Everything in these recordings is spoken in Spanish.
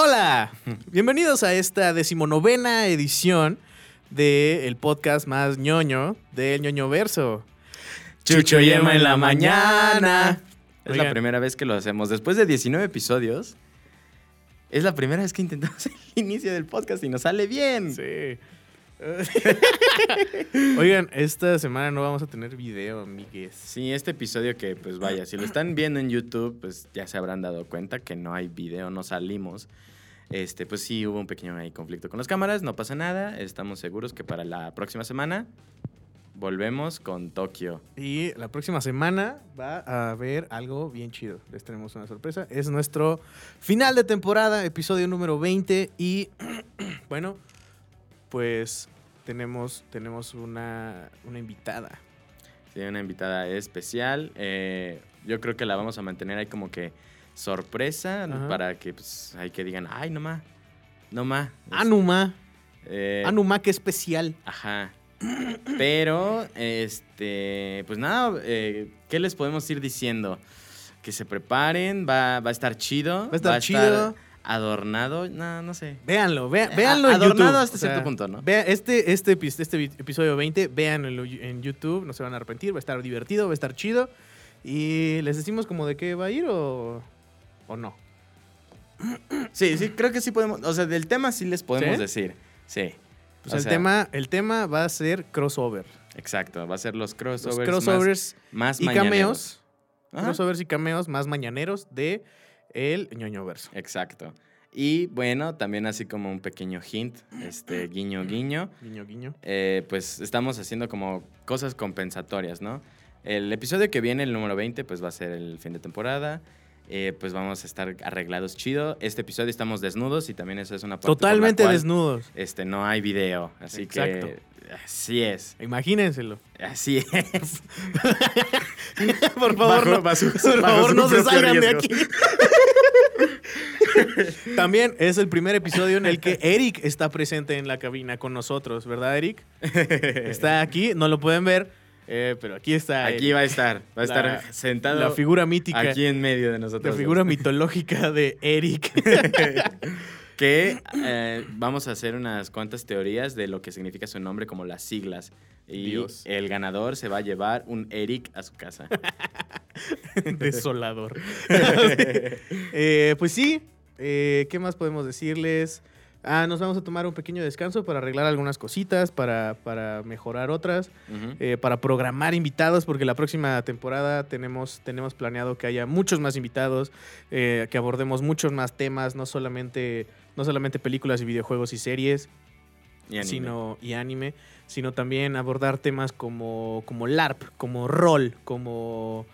Hola, bienvenidos a esta decimonovena edición del podcast más ñoño del ñoño verso. Chucho y Emma en la mañana. Es la primera vez que lo hacemos. Después de 19 episodios, es la primera vez que intentamos el inicio del podcast y nos sale bien. Sí. Oigan, esta semana no vamos a tener video, amigues. Sí, este episodio que, pues vaya, si lo están viendo en YouTube, pues ya se habrán dado cuenta que no hay video, no salimos. Este, pues sí, hubo un pequeño ahí conflicto con las cámaras, no pasa nada. Estamos seguros que para la próxima semana volvemos con Tokio. Y la próxima semana va a haber algo bien chido. Les tenemos una sorpresa. Es nuestro final de temporada, episodio número 20. Y bueno, pues tenemos, tenemos una, una invitada. Sí, una invitada especial. eh, yo creo que la vamos a mantener ahí como que sorpresa Ajá. para que pues hay que digan, ay, no más, no más. Anuma. Eh, Anuma, qué especial. Ajá. Pero, este, pues nada, eh, ¿qué les podemos ir diciendo? Que se preparen, va, va a estar chido. Va a estar chido. Adornado, no, no sé. Véanlo, véanlo en adornado YouTube. hasta cierto punto, ¿no? Vea este, este, este episodio 20, véanlo en YouTube, no se van a arrepentir, va a estar divertido, va a estar chido. Y les decimos como de qué va a ir o, o no. Sí, sí, creo que sí podemos, o sea, del tema sí les podemos ¿Sí? decir. Sí. Pues O el, sea, tema, el tema va a ser crossover. Exacto, va a ser los Los crossovers, crossovers más, y cameos. mañaneros. Ajá. Crossovers y cameos más mañaneros de el ñoño verso. Exacto. Y bueno, también así como un pequeño hint, este guiño guiño, Guiño, guiño. eh, pues estamos haciendo como cosas compensatorias, ¿no? El episodio que viene, el número 20, pues va a ser el fin de temporada. Eh, pues vamos a estar arreglados chido. Este episodio estamos desnudos y también eso es una parte por la Totalmente cual, desnudos. Este, no hay video, así Exacto. que así es. Imagínenselo. Así es. Por favor, Bajo- no, bajo por bajo favor, no se salgan de aquí. También es el primer episodio en el que Eric está presente en la cabina con nosotros, ¿verdad, Eric? Está aquí, no lo pueden ver, eh, pero aquí está. Aquí va a estar, va a La- estar sentado la figura mítica, aquí en medio de la nosotros. figura mitológica de Eric. que eh, vamos a hacer unas cuantas teorías de lo que significa su nombre, como las siglas. Y Dios. el ganador se va a llevar un Eric a su casa. Desolador. Eh, pues sí, ¿qué más podemos decirles? Ah, nos vamos a tomar un pequeño descanso para arreglar algunas cositas, para, para mejorar otras, eh, para programar invitados, porque la próxima temporada tenemos, tenemos planeado que haya muchos más invitados, eh, que abordemos muchos más temas, no solamente, no solamente películas y videojuegos y series, Y anime. sino y anime, sino también abordar temas como, como LARP, como rol, como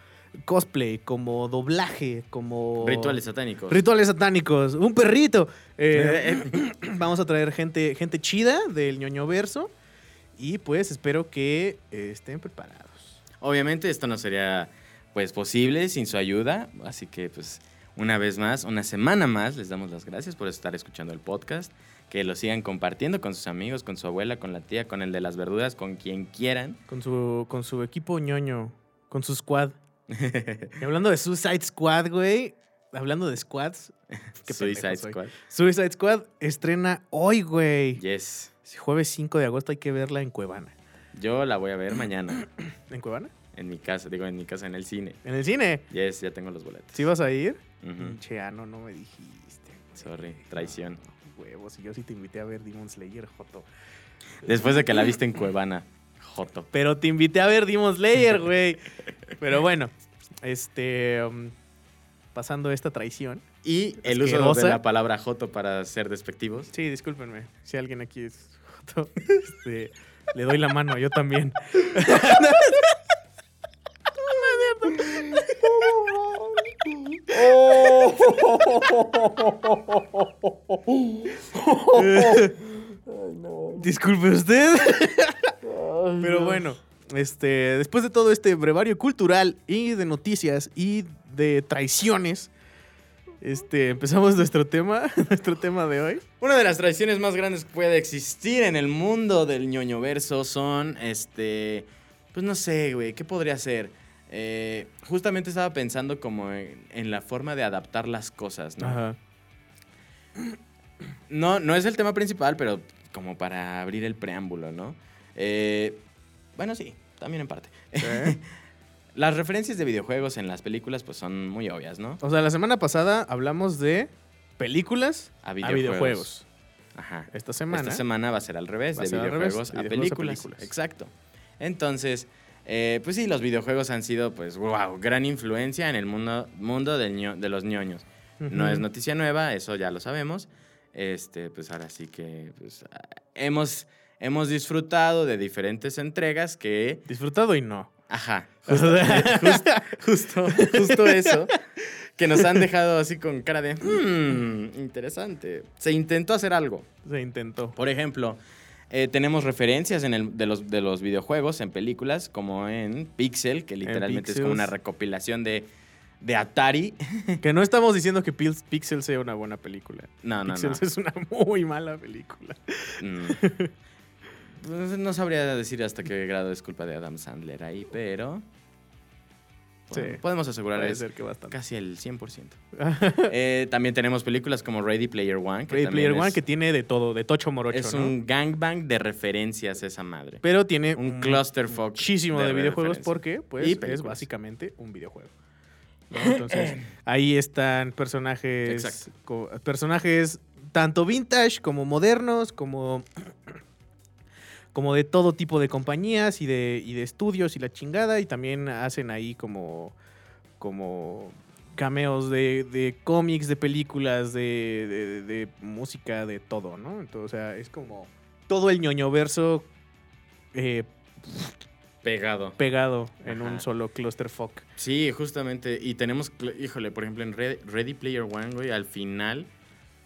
cosplay, como doblaje, como Rituales satánicos. rituales satánicos, un perrito. Eh, vamos a traer gente, gente chida del ñoño verso y pues espero que eh, estén preparados. Obviamente esto no sería pues posible sin su ayuda, así que pues una vez más, una semana más, les damos las gracias por estar escuchando el podcast, que lo sigan compartiendo con sus amigos, con su abuela, con la tía, con el de las verduras, con quien quieran. Con su, con su equipo ñoño, con su squad. Y hablando de Suicide Squad, güey. Hablando de squads. qué Suicide. Squad. Suicide Squad estrena hoy, güey. Yes. Jueves 5 de agosto hay que verla en Cuevana. Yo la voy a ver mañana ¿En Cuevana? en mi casa, digo en mi casa en el cine. ¿En el cine? Yes, ya tengo los boletos. ¿Sí vas a ir? Ujú. Pinche ano, no me dijiste. güey. Sorry, traición. No, huevos, y yo sí te invité a ver Demon Slayer, Joto. Después de que la viste en Cuevana, Joto. Pero te invité a ver Demon Slayer, güey. Pero bueno, este. um, pasando esta traición. Y el uso de la palabra Joto para ser despectivos. Sí, discúlpenme. Si alguien aquí es Joto, este, le doy la mano, yo también. Disculpe usted. Pero bueno, este, después de todo este brevario cultural y de noticias y de traiciones, este, empezamos nuestro tema, nuestro tema de hoy. Una de las tradiciones más grandes que puede existir en el mundo del ñoño verso son, este, pues no sé, güey, ¿qué podría ser? Eh, justamente estaba pensando como en, en la forma de adaptar las cosas, ¿no? Ajá. no, no es el tema principal, pero como para abrir el preámbulo, ¿no? Eh, bueno, sí, también en parte. Sí. Las referencias de videojuegos en las películas pues son muy obvias, ¿no? O sea, la semana pasada hablamos de películas A a videojuegos. Ajá. Esta semana. Esta semana va a ser al revés, de revés, videojuegos, de a, videojuegos a películas. Exacto. Entonces, eh, pues sí, los videojuegos han sido, pues, wow, gran influencia en el mundo, mundo del de los ñoños. No es noticia nueva, eso ya lo sabemos. Este, pues ahora sí que pues, ah, hemos, hemos disfrutado de diferentes entregas que Disfrutado y no. Ajá. Justo, justo, justo eso. Que nos han dejado así con cara de, "Hmm, interesante. Se intentó hacer algo. Se intentó. Por ejemplo, eh, tenemos referencias en el, de, los, de los videojuegos, en películas, como en Pixel, que literalmente es como una recopilación de, de Atari. Que no estamos diciendo que Pixel sea una buena película. No, no, no. Pixels es una muy mala película. Mm. No sabría decir hasta qué grado es culpa de Adam Sandler ahí, pero... bueno, Sí. podemos asegurar Puede es ser que bastante. casi el 100%. Eh, también tenemos películas como Ready Player One. Que Ready Player One que tiene de todo, de tocho morocho, es ¿no? un gangbang de referencias esa madre. Pero tiene un clusterfuck muchísimo de, de videojuegos porque pues es básicamente un videojuego. ¿No? Entonces, ahí están personajes personajes tanto vintage como modernos, como como de todo tipo de compañías y de, y de estudios y la chingada y también hacen ahí como como cameos de, de cómics, de películas, de, de- de música, de todo, ¿no? Entonces, o sea, es como todo el ñoño verso eh, Pegado. pegado en un solo clusterfuck. Sí, justamente. Y tenemos, híjole, por ejemplo, en Re- Ready Player One, güey, al final,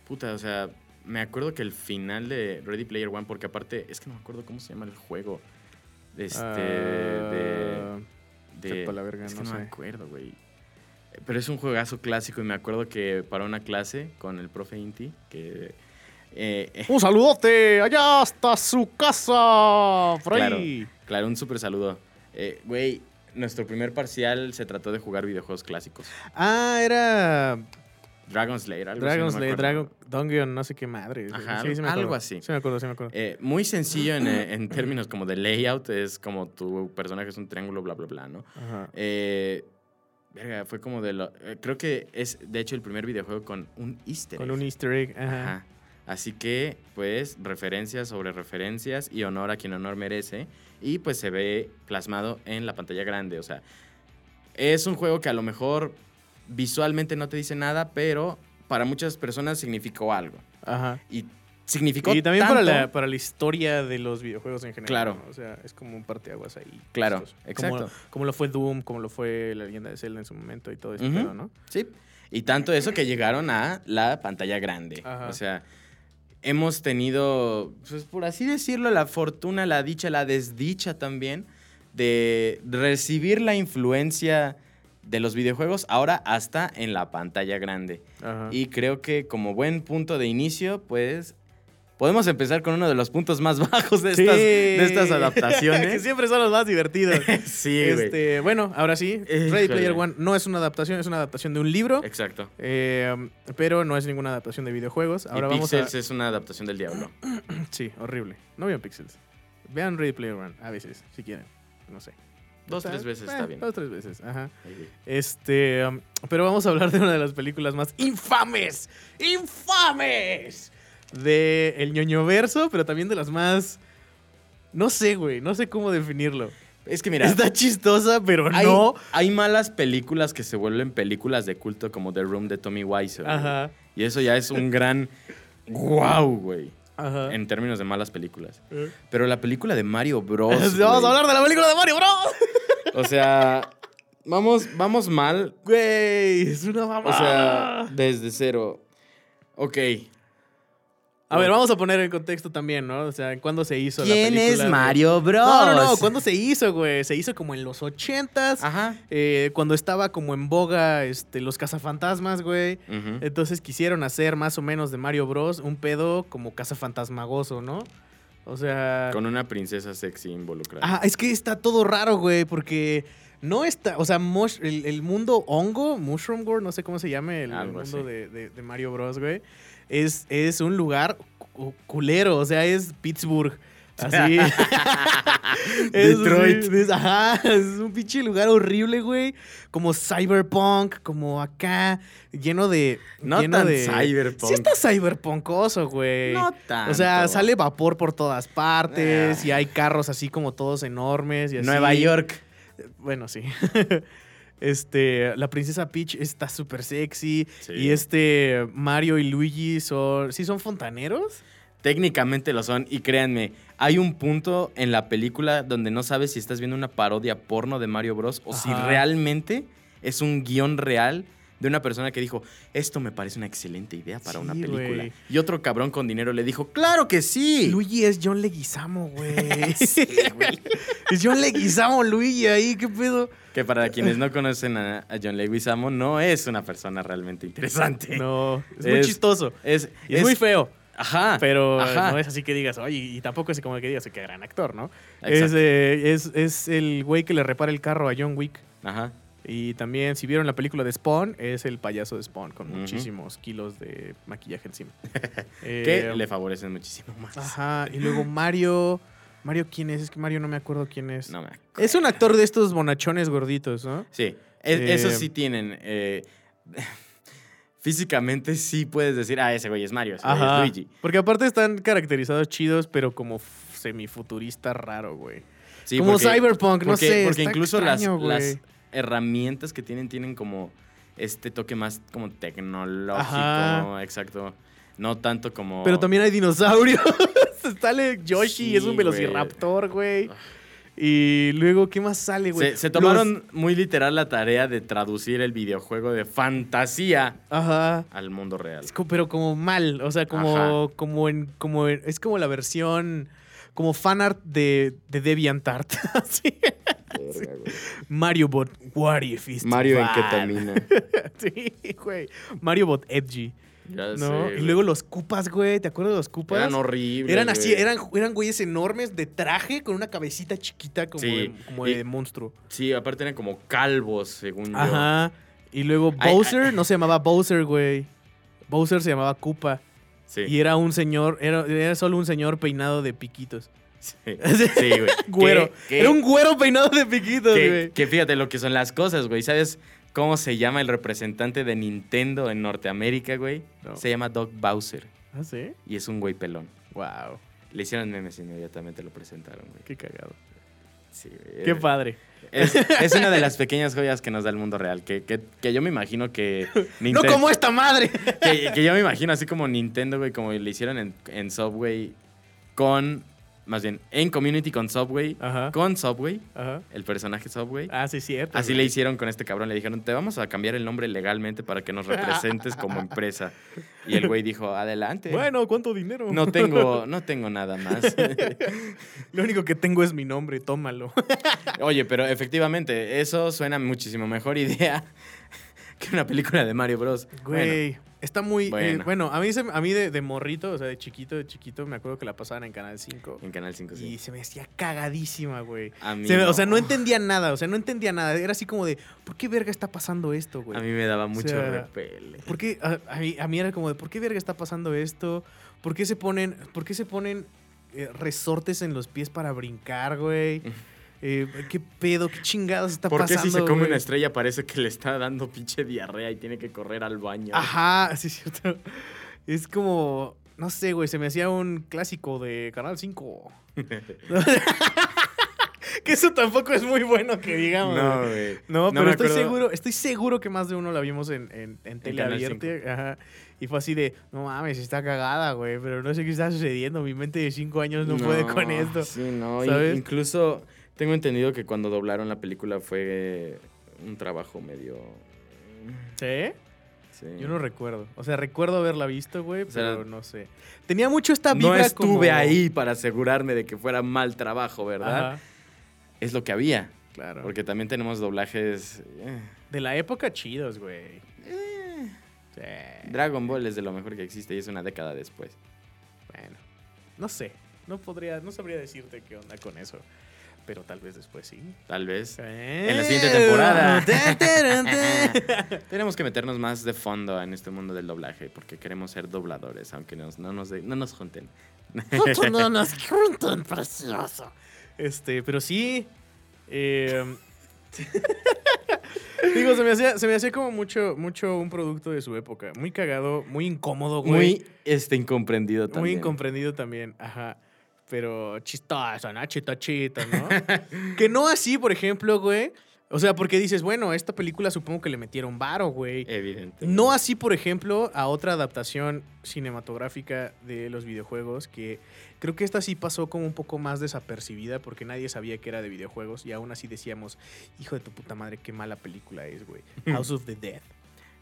puta, o sea, me acuerdo que el final de Ready Player One, porque aparte, es que no me acuerdo cómo se llama el juego. Este, de... Ah, de sepa la verga, es que no no, me acuerdo, güey. Pero es un juegazo clásico y me acuerdo que para una clase con el profe Inti, que... eh, eh, Un saludote, allá hasta su casa, por Claro. Claro, un súper saludo. Eh, Güey, nuestro primer parcial se trató de jugar videojuegos clásicos. Ah, era Dragon Slayer, algo así, Dragon no me Slayer. Dragon Dungeon, no sé qué madre. Ajá, Sí, sí me acuerdo. algo así. Sí me acuerdo, sí me acuerdo. Eh, muy sencillo en, eh, en términos como de layout, es como tu personaje es un triángulo, bla, bla, bla, ¿no? Ajá. Eh, verga, fue como de lo... eh, creo que es, de hecho, el primer videojuego con un easter Con egg. un easter egg. Ajá. Ajá. Así que, pues, referencias sobre referencias y honor a quien honor merece. Y pues se ve plasmado en la pantalla grande. O sea, es un juego que a lo mejor visualmente no te dice nada, pero para muchas personas significó algo. Ajá. Y significó Y también para la, para la historia de los videojuegos en general. Claro. ¿no? O sea, es como un parteaguas ahí. Claro, exacto. Como, como lo fue Doom, como lo fue la leyenda de Zelda en su momento y todo Ujú. pedo, ¿no? Sí. Y tanto eso que llegaron a la pantalla grande. Ajá. O sea, hemos tenido, pues por así decirlo, la fortuna, la dicha, la desdicha también de recibir la influencia de los videojuegos ahora hasta en la pantalla grande. Ajá. Y creo que como buen punto de inicio, pues podemos empezar con uno de los puntos más bajos de, Sí. estas, de estas que adaptaciones. siempre son los más divertidos. sí, güey. este, bueno, ahora sí, Ready Híjole. Player One no es una adaptación, es una adaptación de un libro, Exacto. eh, pero no es ninguna adaptación de videojuegos. Ahora y vamos Pixels a... es una adaptación del diablo. Sí, horrible. No vean Pixels. Vean Ready Player One, a veces, si quieren. No sé. Dos, Está- tres veces eh, está bien. Dos, tres veces, ajá. Este, um, pero vamos a hablar de una de las películas más infames, infames de el ñoño verso, pero también de las más, no sé, güey, no sé cómo definirlo. Es que mira, Está chistosa, pero hay, no. hay malas películas que se vuelven películas de culto como The Room de Tommy Wiseau. Ajá, Y eso ya es un gran wow, güey. ajá. En términos de malas películas. Eh. Pero la película de Mario Bros. vamos a hablar de la película de Mario Bros. O sea, vamos, vamos mal. Güey, es una mamá. O sea, desde cero. Ok. A ver, vamos a poner en contexto también, ¿no? O sea, ¿cuándo se hizo la ¿Quién película? es güey? Mario Bros? No, no, no, ¿cuándo se hizo, güey? Se hizo como en los ochentas. Ajá. Eh, cuando estaba como en boga este, los cazafantasmas, güey. Entonces quisieron hacer más o menos de Mario Bros. un pedo como cazafantasmagoso, ¿no? O sea. Con una princesa sexy involucrada. Ah, es que está todo raro, güey, porque no está. O sea, mush- el, el mundo hongo, Mushroom World, no sé cómo se llame el, mundo así. de, de- de Mario Bros, güey. Es, es un lugar cu- culero, o sea, es Pittsburgh. Así. Es- Detroit. es- ajá, es un pinche lugar horrible, güey. Como cyberpunk, como acá, lleno de. No lleno tan de... cyberpunk. Sí está cyberpunkoso, güey. No tanto. O sea, sale vapor por todas partes Ah. y hay carros así como todos enormes y así. Nueva York. Bueno, sí. Este, la princesa Peach está súper sexy. Sí. Y este Mario y Luigi son. ¿Sí son fontaneros? Técnicamente lo son. Y créanme, hay un punto en la película donde no sabes si estás viendo una parodia porno de Mario Bros. o si realmente es un guion real de una persona que dijo, esto me parece una excelente idea para una película. Y otro cabrón con dinero le dijo, claro que sí. Luigi es John Leguizamo, güey. Sí, güey. es John Leguizamo, Luigi ahí, ¿qué pedo? Que para quienes no conocen a, a John Leguizamo, no es una persona realmente interesante. No, es muy chistoso. Es, es, muy feo, Ajá. pero ajá. no es así que digas, oye, y tampoco es como que digas que gran actor, ¿no? Eh, es, es el güey que le repara el carro a John Wick. Ajá. Y también, si vieron la película de Spawn, es el payaso de Spawn con muchísimos kilos de maquillaje encima. Que Eh, le favorecen muchísimo más. Ajá, y luego Mario. Mario, ¿quién es? Es que Mario no me acuerdo quién es. No me Es un actor de estos bonachones gorditos, ¿no? Sí, es- Eh, esos sí tienen. eh, físicamente sí puedes decir, ah, ese güey es Mario, ese güey Ajá. es Luigi. Porque aparte están caracterizados chidos, pero como semifuturista raro, güey. Sí, como porque- Cyberpunk, no sé. Porque incluso extraño, las herramientas que tienen tienen como este toque más como tecnológico, Ajá. exacto. No tanto como... Pero también hay dinosaurios. Sale Yoshi, Sí, es un velociraptor, güey. Y luego, ¿qué más sale, güey? Se, se Los- tomaron muy literal la tarea de traducir el videojuego de fantasía Ajá. al mundo real. Es co- pero como mal, o sea, como, como en, como en- es como la versión, como fanart de, de DeviantArt. Así. Mario Bot, what if it's Mario en ketamina. sí, güey. Mario Bot Edgy, Ya ¿no? sé, y luego los cupas, güey, ¿te acuerdas de los cupas? Eran horribles. Eran así, güey. eran, eran güeyes enormes de traje con una cabecita chiquita como, Sí, de, como y- de monstruo. Sí, aparte eran como calvos, según yo. Ajá. Y luego Ay, Bowser ay. no se llamaba Bowser, güey. Bowser se llamaba Koopa. Sí. Y era un señor, era, era solo un señor peinado de piquitos. Sí, Sí, güey. Güero. Era un güero peinado de piquitos, güey. que fíjate lo que son las cosas, güey. ¿Sabes cómo se llama el representante de Nintendo en Norteamérica, güey? No. Se llama Doc Bowser. ¿Ah, sí? Y es un güey pelón. Wow. Le hicieron memes inmediatamente lo presentaron, güey. Qué cagado. Sí. Qué padre. Es, es una de las pequeñas joyas que nos da el mundo real. Que, que- que yo me imagino que. ¡No como esta madre! que, que yo me imagino así como Nintendo, güey, como le hicieron en, en Subway con. Más bien, en Community con Subway. Ajá. Con Subway, Ajá. el personaje Subway. Ah, sí, cierto. Así güey. le hicieron con este cabrón. Le dijeron, te vamos a cambiar el nombre legalmente para que nos representes como empresa. Y el güey dijo, adelante. Bueno, ¿cuánto dinero? No tengo, no tengo nada más. Lo único que tengo es mi nombre, tómalo. Oye, pero efectivamente, eso suena muchísimo mejor idea que una película de Mario Bros. Bueno, Güey, está muy... eh, Bueno, a mí, se- a mí de, de morrito, o sea, de chiquito, de chiquito, me acuerdo que la pasaban en Canal 5. en Canal 5 sí. Y se me hacía cagadísima, güey. A mí Se O sea, no. entendía nada, o sea, no entendía nada. Era así como de, ¿por qué verga está pasando esto, güey? A mí me daba mucho sea, repele. ¿Por qué? A, a mí, a mí era como de, ¿por qué verga está pasando esto? ¿Por qué se ponen, por qué se ponen eh, resortes en los pies para brincar, güey? Eh, ¿Qué pedo? ¿Qué chingados está ¿Por qué pasando? si se come güey? una estrella parece que le está dando pinche diarrea y tiene que correr al baño? Ajá, sí, es cierto. Es como, no sé, güey, se me hacía un clásico de Canal 5. que eso tampoco es muy bueno que digamos. no, güey. No, No pero estoy acuerdo. seguro, estoy seguro que más de uno la vimos en, en, en tele Canal abierta. Ajá. Y fue así de, no mames, está cagada, güey, pero no sé qué está sucediendo. Mi mente de cinco años no, puede con esto. Sí, no. ¿sabes? incluso tengo entendido que cuando doblaron la película fue un trabajo medio. ¿Sí? Sí. Yo no recuerdo. O sea, recuerdo haberla visto, güey, O sea, pero no sé. Tenía mucho esta No vibra estuve como- ahí para asegurarme de que fuera mal trabajo, ¿verdad? Ajá, Es lo que había. claro. Porque también tenemos doblajes. eh, De la época chidos, güey. eh, Sí. Dragon Ball es de lo mejor que existe y es una década después. Bueno, no sé. No podría, no sabría decirte qué onda con eso. Pero tal vez después sí. Tal vez. En la siguiente temporada. Tenemos que meternos más de fondo en este mundo del doblaje porque queremos ser dobladores, aunque nos- no, nos, de- no nos junten. no nos juntan, precioso. Este, pero sí. eh, digo, se me, hacía, se me hacía como mucho, mucho un producto de su época. Muy cagado, muy incómodo, güey. Muy este, incomprendido Muy también. incomprendido también, ajá. Pero chistoso, ¿no? Chistachito, ¿no? que no así, por ejemplo, güey. O sea, porque dices, bueno, esta película supongo que le metieron varo, güey. Evidente. No así, por ejemplo, a otra adaptación cinematográfica de los videojuegos, que creo que esta sí pasó como un poco más desapercibida porque nadie sabía que era de videojuegos y aún así decíamos, hijo de tu puta madre, qué mala película es, güey. House of the Dead.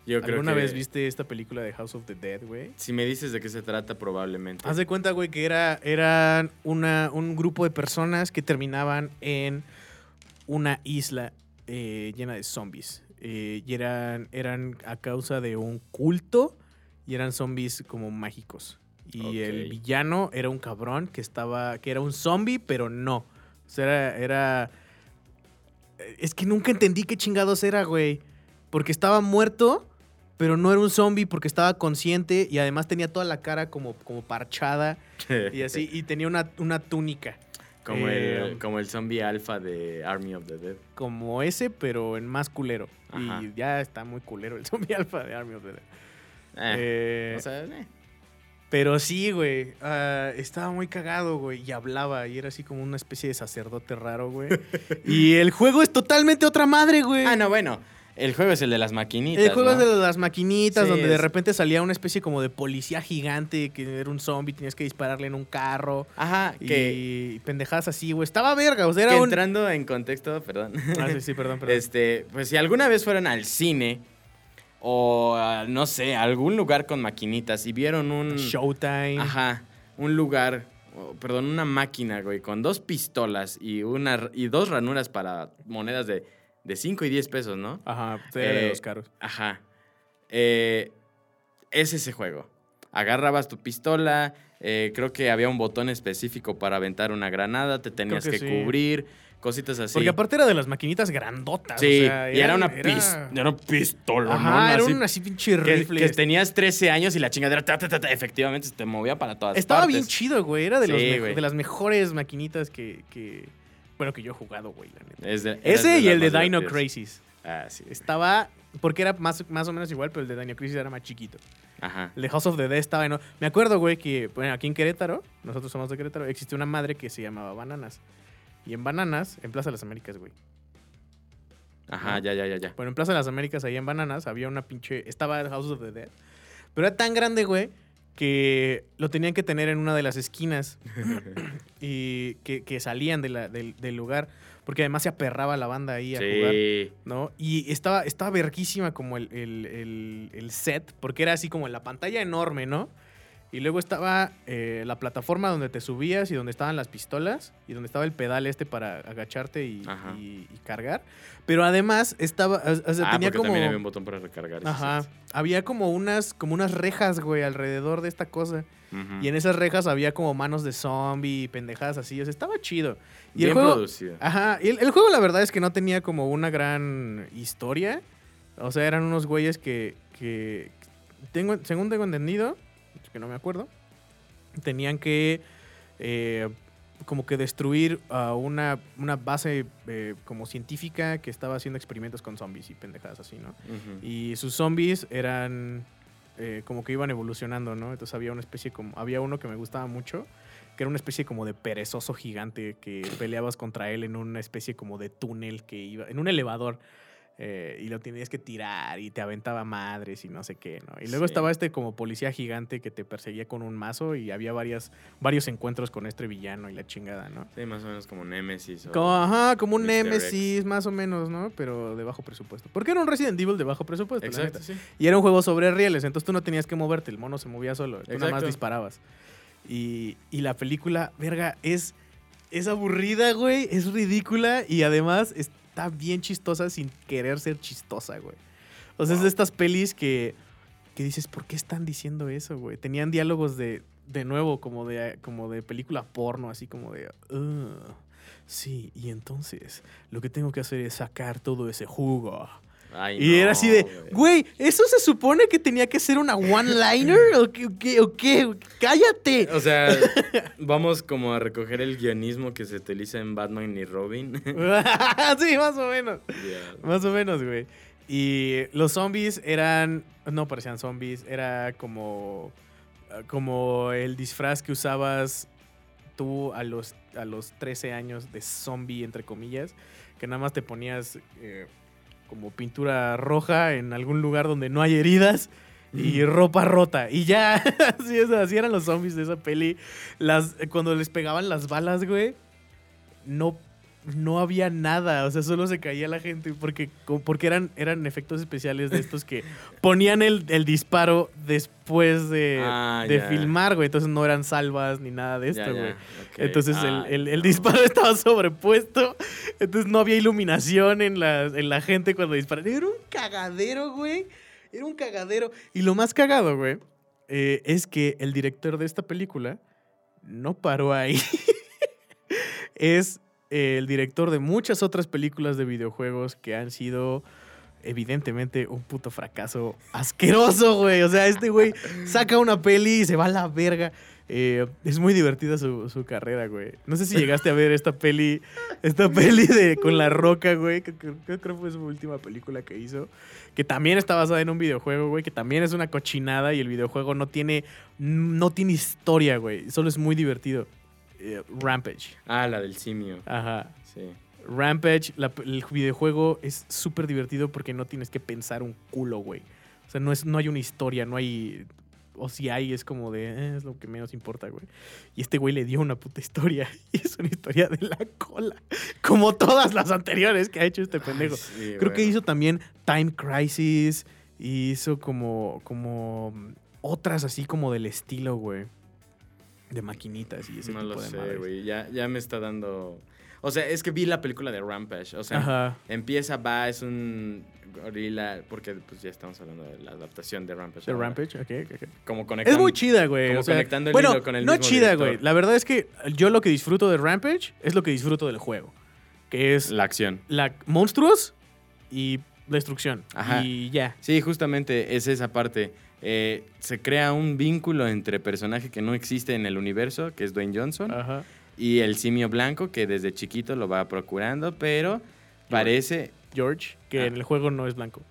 Yo creo ¿Alguna que vez viste esta película de House of the Dead, güey? Si me dices de qué se trata, probablemente. Haz de cuenta, güey, que era, eran una, un grupo de personas que terminaban en una isla eh, llena de zombies. Eh, y eran, eran a causa de un culto y eran zombies como mágicos. Y el villano era un cabrón que estaba, que era un zombie, pero no. O sea, era, era... Es que nunca entendí qué chingados era, güey. Porque estaba muerto, pero no era un zombie porque estaba consciente y además tenía toda la cara como, como parchada y así. Y tenía una, una túnica. como, Eh, el, como el zombie alfa de Army of the Dead. como ese, pero en más culero. Ajá. Y ya está muy culero el zombie alfa de Army of the Dead. Eh, Eh, o sea, eh. pero sí, güey. ah, estaba muy cagado, güey. Y hablaba. Y era así como una especie de sacerdote raro, güey. y el juego es totalmente otra madre, güey. Ah, no, bueno. El juego es el de las maquinitas. El juego ¿no? es de las maquinitas, Sí, donde de repente salía una especie como de policía gigante, que era un zombie, tenías que dispararle en un carro. Ajá, Y, que, pendejadas así, güey. Estaba verga, o sea, que era un... entrando en contexto, perdón. Ah, sí, sí, perdón, perdón. Este, pues si alguna vez fueron al cine o a, no sé, algún lugar con maquinitas y vieron un Showtime. ajá, un lugar, perdón, una máquina, güey, con dos pistolas y una y dos ranuras para monedas de de 5 y 10 pesos, ¿no? Ajá, era de Eh, los caros. Ajá. Eh, es ese juego. Agarrabas tu pistola, eh, creo que había un botón específico para aventar una granada, te tenías que que, sí. cubrir, cositas así. Porque aparte era de las maquinitas grandotas. Sí, o sea, y era una, pis- era una pistola, Ajá, era así, un así pinche rifle. que tenías 13 años y la chingadera ta, ta, ta, ta, efectivamente se te movía para todas Estaba partes. bien chido, güey. Era de, los Sí, mejo- güey. de las mejores maquinitas que, que- Bueno, que yo he jugado, güey, la neta. Es de- era Ese y el de Dino divertidas. Crisis. Ah, sí. Estaba... Porque era más, más o menos igual, pero el de Dino Crisis era más chiquito. Ajá. El de House of the Dead estaba en... Me acuerdo, güey, que bueno, aquí en Querétaro, nosotros somos de Querétaro, existía una madre que se llamaba Bananas. Y en Bananas, en Plaza de las Américas, güey. Ajá, ya, ya, ya, ya. Bueno, en Plaza de las Américas, ahí en Bananas, había una pinche. Estaba el House of the Dead. Pero era tan grande, güey, que lo tenían que tener en una de las esquinas. y que, que salían de la- del, del lugar. Porque además se aperraba la banda ahí a jugar. ¿No? Y estaba, estaba verguísima como el, el- el- el set. Porque era así como la pantalla enorme, ¿no? Y luego estaba eh, la plataforma donde te subías y donde estaban las pistolas y donde estaba el pedal este para agacharte y, Ajá. y- y cargar. Pero además estaba, o sea, ah, tenía porque como... también había un botón para recargar. Ajá. sí, Había como unas, como unas rejas, güey, alrededor de esta cosa. Ujú. Y en esas rejas había como manos de zombie y pendejadas así. O sea, estaba chido. Y Bien el juego, producido. Ajá, y el, el juego la verdad es que no tenía como una gran historia. O sea, eran unos güeyes que, que tengo, según tengo entendido, que no me acuerdo, tenían que eh, como que destruir a una, una base eh, como científica que estaba haciendo experimentos con zombies y pendejadas así, ¿no? Y sus zombies eran eh, como que iban evolucionando, ¿no? Entonces había una especie como. Había uno que me gustaba mucho, que era una especie como de perezoso gigante que peleabas contra él en una especie como de túnel que iba. en un elevador. Eh, y lo tenías que tirar y te aventaba madres y no sé qué, ¿no? Y luego Sí. estaba este como policía gigante que te perseguía con un mazo y había varias, varios encuentros con este villano y la chingada, ¿no? Sí, más o menos como Nemesis. o- Como, ajá, como un Mr. Nemesis, más o menos, ¿no? Pero de bajo presupuesto. Porque era un Resident Evil de bajo presupuesto, la Exacto, neta. sí. Y era un juego sobre rieles, entonces tú no tenías que moverte, el mono se movía solo, tú nada más Exacto. disparabas. Y, y la película, verga, es, es aburrida, güey, es ridícula y además está bien chistosa sin querer ser chistosa, güey. O sea, es de estas pelis que, que dices, ¿por qué están diciendo eso, güey? Tenían diálogos de, de nuevo, como de, como de película porno, así como de... Sí, y entonces lo que tengo que hacer es sacar todo ese jugo. Ay, Y era así de, güey, ¿eso se supone que tenía que ser una one-liner? ¿O qué, o qué, o qué? ¡Cállate! O sea, vamos como a recoger el guionismo que se utiliza en Batman y Robin. sí, más o menos. Más o menos, güey. Y los zombies eran. No parecían zombies, era como. Como el disfraz que usabas tú a los, a los 13 años de zombie, entre comillas. Que nada más te ponías eh, como pintura roja en algún lugar donde no hay heridas. Y ropa rota. Y ya, así, es, así eran los zombies de esa peli. Las, cuando les pegaban las balas, güey, no, no había nada. O sea, solo se caía la gente. Porque, porque eran, eran efectos especiales de estos que ponían el, el disparo después de, Ah, de filmar, güey. Entonces no eran salvas ni nada de esto, güey. Entonces el, Ay, el- el no. disparo estaba sobrepuesto. Entonces no había iluminación en la, en la gente cuando disparaban. Era un cagadero, güey. Era un cagadero. Y lo más cagado, güey, eh, es que el director de esta película no paró ahí. es el director de muchas otras películas de videojuegos que han sido evidentemente un puto fracaso asqueroso, güey. O sea, este güey saca una peli y se va a la verga. Eh, es muy divertida su, su carrera, güey. No sé si llegaste a ver esta peli, esta peli de con la roca, güey. que- creo que fue su última película que hizo. Que también está basada en un videojuego, güey. Que también es una cochinada y el videojuego no tiene, no tiene historia, güey. Solo es muy divertido. Eh, Rampage. Ah, la del simio. Ajá. Sí. Rampage, la- el videojuego es súper divertido porque no tienes que pensar un culo, güey. O sea, no, es, no hay una historia, no hay... O si hay, es como de... "Eh, es lo que menos importa, güey. Y este güey le dio una puta historia. Y es una historia de la cola. Como todas las anteriores que ha hecho este pendejo. Ay, sí, Creo que hizo también Time Crisis. Y hizo como... Como otras así como del estilo, güey. De maquinitas y ese No tipo lo de sé, güey. Ya, ya me está dando. O sea, es que vi la película de Rampage. O sea, Ajá. empieza, va, es un gorila. Porque pues ya estamos hablando de la adaptación de Rampage. De ahora. Rampage, ok, ok, ok. Como conectando. Es muy chida, güey. como o sea, conectando el bueno, hilo con el no mismo chida, güey. La verdad es que yo lo que disfruto de Rampage es lo que disfruto del juego. Que es La acción. la monstruos y destrucción. Ajá. Y ya. Sí, justamente es esa parte. Eh, se crea un vínculo entre personaje que no existe en el universo, que es Dwayne Johnson, Ajá. y el simio blanco, que desde chiquito lo va procurando, pero parece. George, que Ah. en el juego no es blanco.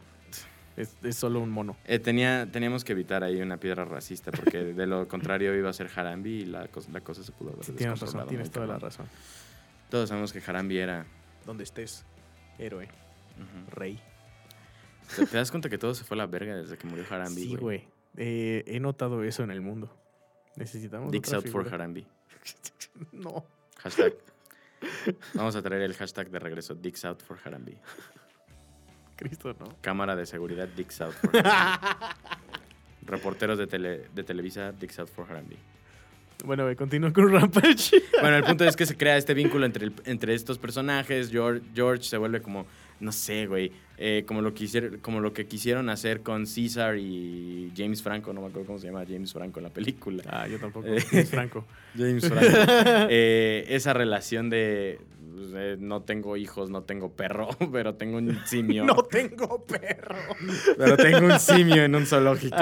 Es, es solo un mono. eh, tenía, teníamos que evitar ahí una piedra racista, porque de lo contrario iba a ser Harambi y la, cos- la cosa se pudo haber Sí, tienes razón, descontrolado tienes toda la razón. Todos sabemos que Harambi era. Donde estés, héroe, rey. ¿Te, te das cuenta que todo se fue a la verga desde que murió Harambi? Sí, güey. Eh, he notado eso en el mundo. Necesitamos. Dicks otra out for. Harambi. No. Hashtag. Vamos a traer el hashtag de regreso. Dicks out for Harambi. Cristo, no. Cámara de seguridad Dicks out for Harambi. Reporteros de, tele- de Televisa Dicks out for Harambi. Bueno, continúo con Rampage. Bueno, el punto es que se crea este vínculo entre, el- entre estos personajes. George, George se vuelve como, no sé, güey, eh, como, lo que hicieron- como lo que quisieron hacer con César y James Franco. No me acuerdo cómo se llama James Franco en la película. Ah, yo tampoco. Eh. Es Franco. James Franco. Eh, esa relación de pues, eh, no tengo hijos, no tengo perro, pero tengo un simio. No tengo perro. Pero tengo un simio en un zoológico.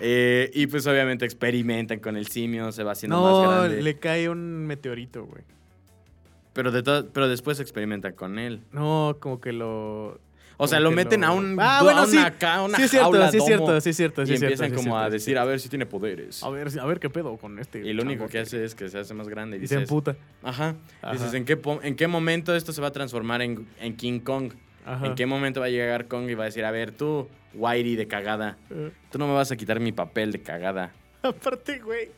Eh, y pues obviamente experimentan con el simio, se va haciendo más No, grande. le cae un meteorito, güey. Pero, de pero después experimentan con él. No, como que lo. O sea, lo meten lo- a un Ah, a bueno, una, sí. acá, una sí, es cierto, jaula, sí, es domo, cierto, sí, es cierto. y sí, es cierto, empiezan sí, es como a decir, es a ver si tiene poderes. A ver, a ver qué pedo con este. Y lo único que hace es que se hace más grande. Y Y se emputa. ajá. Ajá. Dices, ¿en qué, ¿en qué momento esto se va a transformar en, en King Kong? Ajá. ¿En qué momento va a llegar Kong y va a decir, a ver, tú, Whitey de cagada, Eh, tú no me vas a quitar mi papel de cagada? Aparte, güey.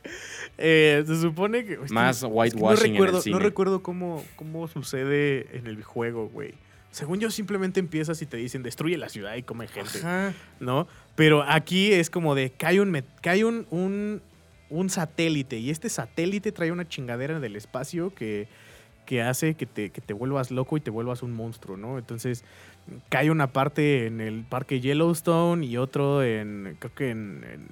eh, se supone que. es Más es que whitewashing no en el recuerdo, cine. No recuerdo cómo, cómo sucede en el juego, güey. Según yo, simplemente empiezas y te dicen destruye la ciudad y come gente. Ajá. ¿no? Pero aquí es como de cae un, cae un, un, un satélite y este satélite trae una chingadera del espacio que, que hace que te, que te vuelvas loco y te vuelvas un monstruo, ¿no? Entonces cae una parte en el parque Yellowstone y otro en, creo que en, en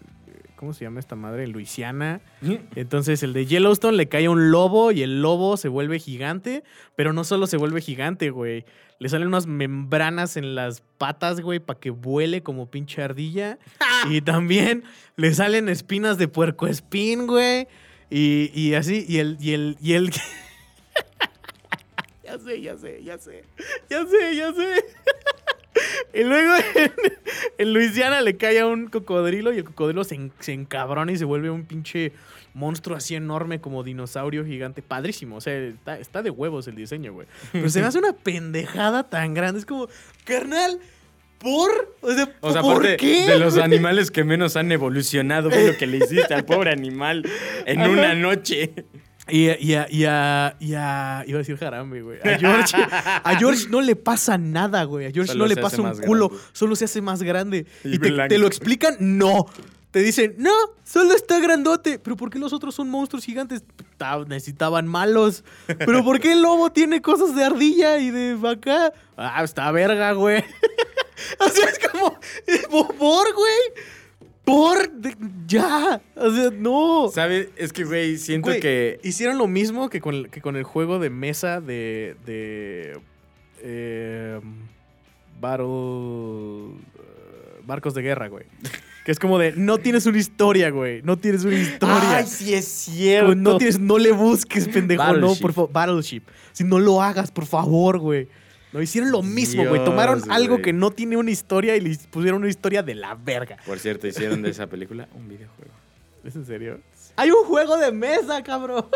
¿cómo se llama esta madre? En Luisiana. Entonces el de Yellowstone le cae a un lobo y el lobo se vuelve gigante, pero no solo se vuelve gigante, güey. Le salen unas membranas en las patas, güey, para que vuele como pinche ardilla. y también le salen espinas de puerco espín, güey. Y, y así, y el, y el, y el. ya sé, ya sé, ya sé. Ya sé, ya sé. Y luego en, en Luisiana le cae a un cocodrilo y el cocodrilo se, en- se encabrona y se vuelve un pinche monstruo así enorme como dinosaurio gigante. Padrísimo. O sea, está, está de huevos el diseño, güey. Pero se me hace una pendejada tan grande. Es como, carnal, ¿por? O sea, O sea, ¿por aparte qué? de los animales que menos han evolucionado, ve lo que le hiciste al pobre animal en Ajá. una noche. Y, a- y, a- y, a- y a- Iba a decir Jarambe, güey. A George, a George no le pasa nada, güey. A George Solo no le pasa un culo. grande. Solo se hace más grande. Y ¿Y te, blanco. te lo explican? No. Te dicen, no, solo está grandote. ¿Pero por qué los otros son monstruos gigantes? Ta- necesitaban malos. ¿Pero por qué el lobo tiene cosas de ardilla y de vaca? Ah, está verga, güey. o sea, es como, ¿por, güey? Por, de- ya. O sea, no. ¿Sabes? Es que, güey, siento Güey, que. Hicieron lo mismo que con, el- que con el juego de mesa de. de eh, Battle. eh, barcos de guerra, güey. Que es como de. No tienes una historia, güey. No tienes una historia. Ay, sí es cierto. Como no, tienes, no le busques, pendejo. No, por favor. Battleship. Si no lo hagas, por favor, güey. No, hicieron lo mismo, güey. Tomaron algo que no tiene una historia y le pusieron una historia de la verga. Por cierto, hicieron de esa película un videojuego. ¿Es en serio? Hay un juego de mesa, cabrón.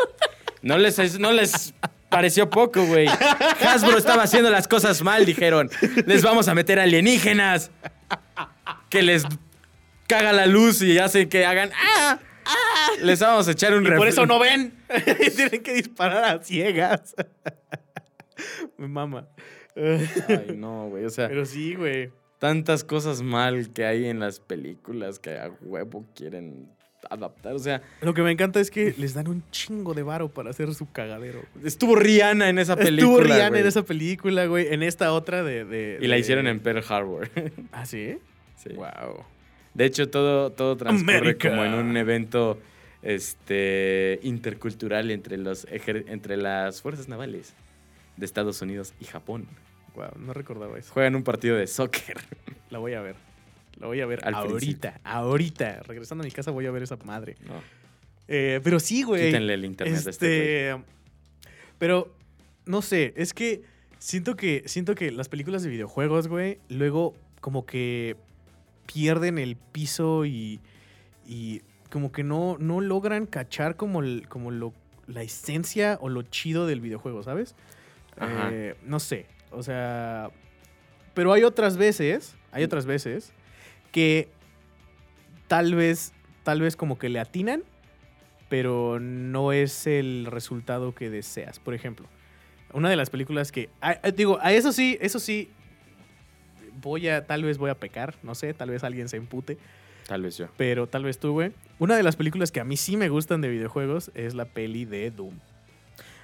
No les, no les pareció poco, güey. Hasbro estaba haciendo las cosas mal, dijeron. Les vamos a meter alienígenas. Que les caga la luz y hacen que hagan. ¡Ah! Les vamos a echar un Y por eso no ven. Tienen que disparar a ciegas. Me mama. Ay, no, güey. O sea, Pero sí, güey. tantas cosas mal que hay en las películas que a huevo quieren adaptar. O sea, Lo que me encanta es que les dan un chingo de varo para hacer su cagadero. estuvo Rihanna en esa película. Estuvo Rihanna güey. en esa película, güey. En esta otra de. de- Y la de- hicieron en Pearl Harbor. ¿Ah, sí? Sí. Wow. De hecho, todo, todo transcurre como en un evento este, intercultural entre, los entre las fuerzas navales de Estados Unidos y Japón. Wow, no recordaba eso. Juegan un partido de soccer. La voy a ver. La voy a ver Al ahorita. Ahorita. Regresando a mi casa voy a ver esa madre. No, Eh, pero sí, güey. quítenle el internet a este güey. Este. Pero, no sé, es que siento que siento que las películas de videojuegos, güey, luego como que pierden el piso y, y como que no, no logran cachar como, el- como lo, la esencia o lo chido del videojuego, ¿sabes? Eh, no sé, o sea, pero hay otras veces, hay otras veces que tal vez, tal vez como que le atinan, pero no es el resultado que deseas. Por ejemplo, una de las películas que, digo, a eso sí, eso sí, voy a, tal vez voy a pecar, no sé, tal vez alguien se empute, Tal vez yo. pero tal vez tú, güey. Una de las películas que a mí sí me gustan de videojuegos es la peli de Doom.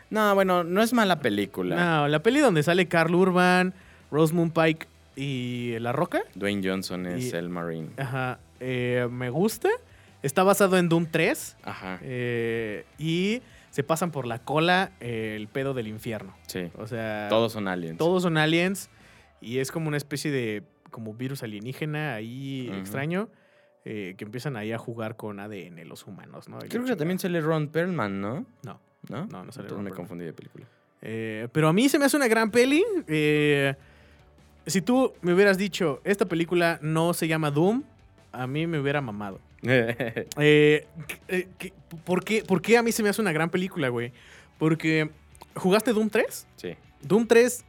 No, bueno, no es mala película. No, la peli donde sale Carl Urban, Rosamund Pike y La Roca. Dwayne Johnson es Y- el Marine. Ajá, eh, me gusta. Está basado en Doom 3 Ajá. eh, y se pasan por la cola eh, el pedo del infierno. Sí. O sea, Todos son aliens. todos son aliens y es como una especie de como virus alienígena ahí extraño eh, que empiezan ahí a jugar con ADN los humanos, ¿no? Y Creo que chingada. también sale Ron Perlman, ¿no? No. ¿No? No, no sale Entonces Ron me Perlman. confundí de película. Eh, pero a mí se me hace una gran peli. Eh, si tú me hubieras dicho, esta película no se llama Doom, a mí me hubiera mamado. Eh, eh, ¿qué- ¿por, qué, ¿Por qué a mí se me hace una gran película, güey? Porque jugaste Doom 3. sí. Doom 3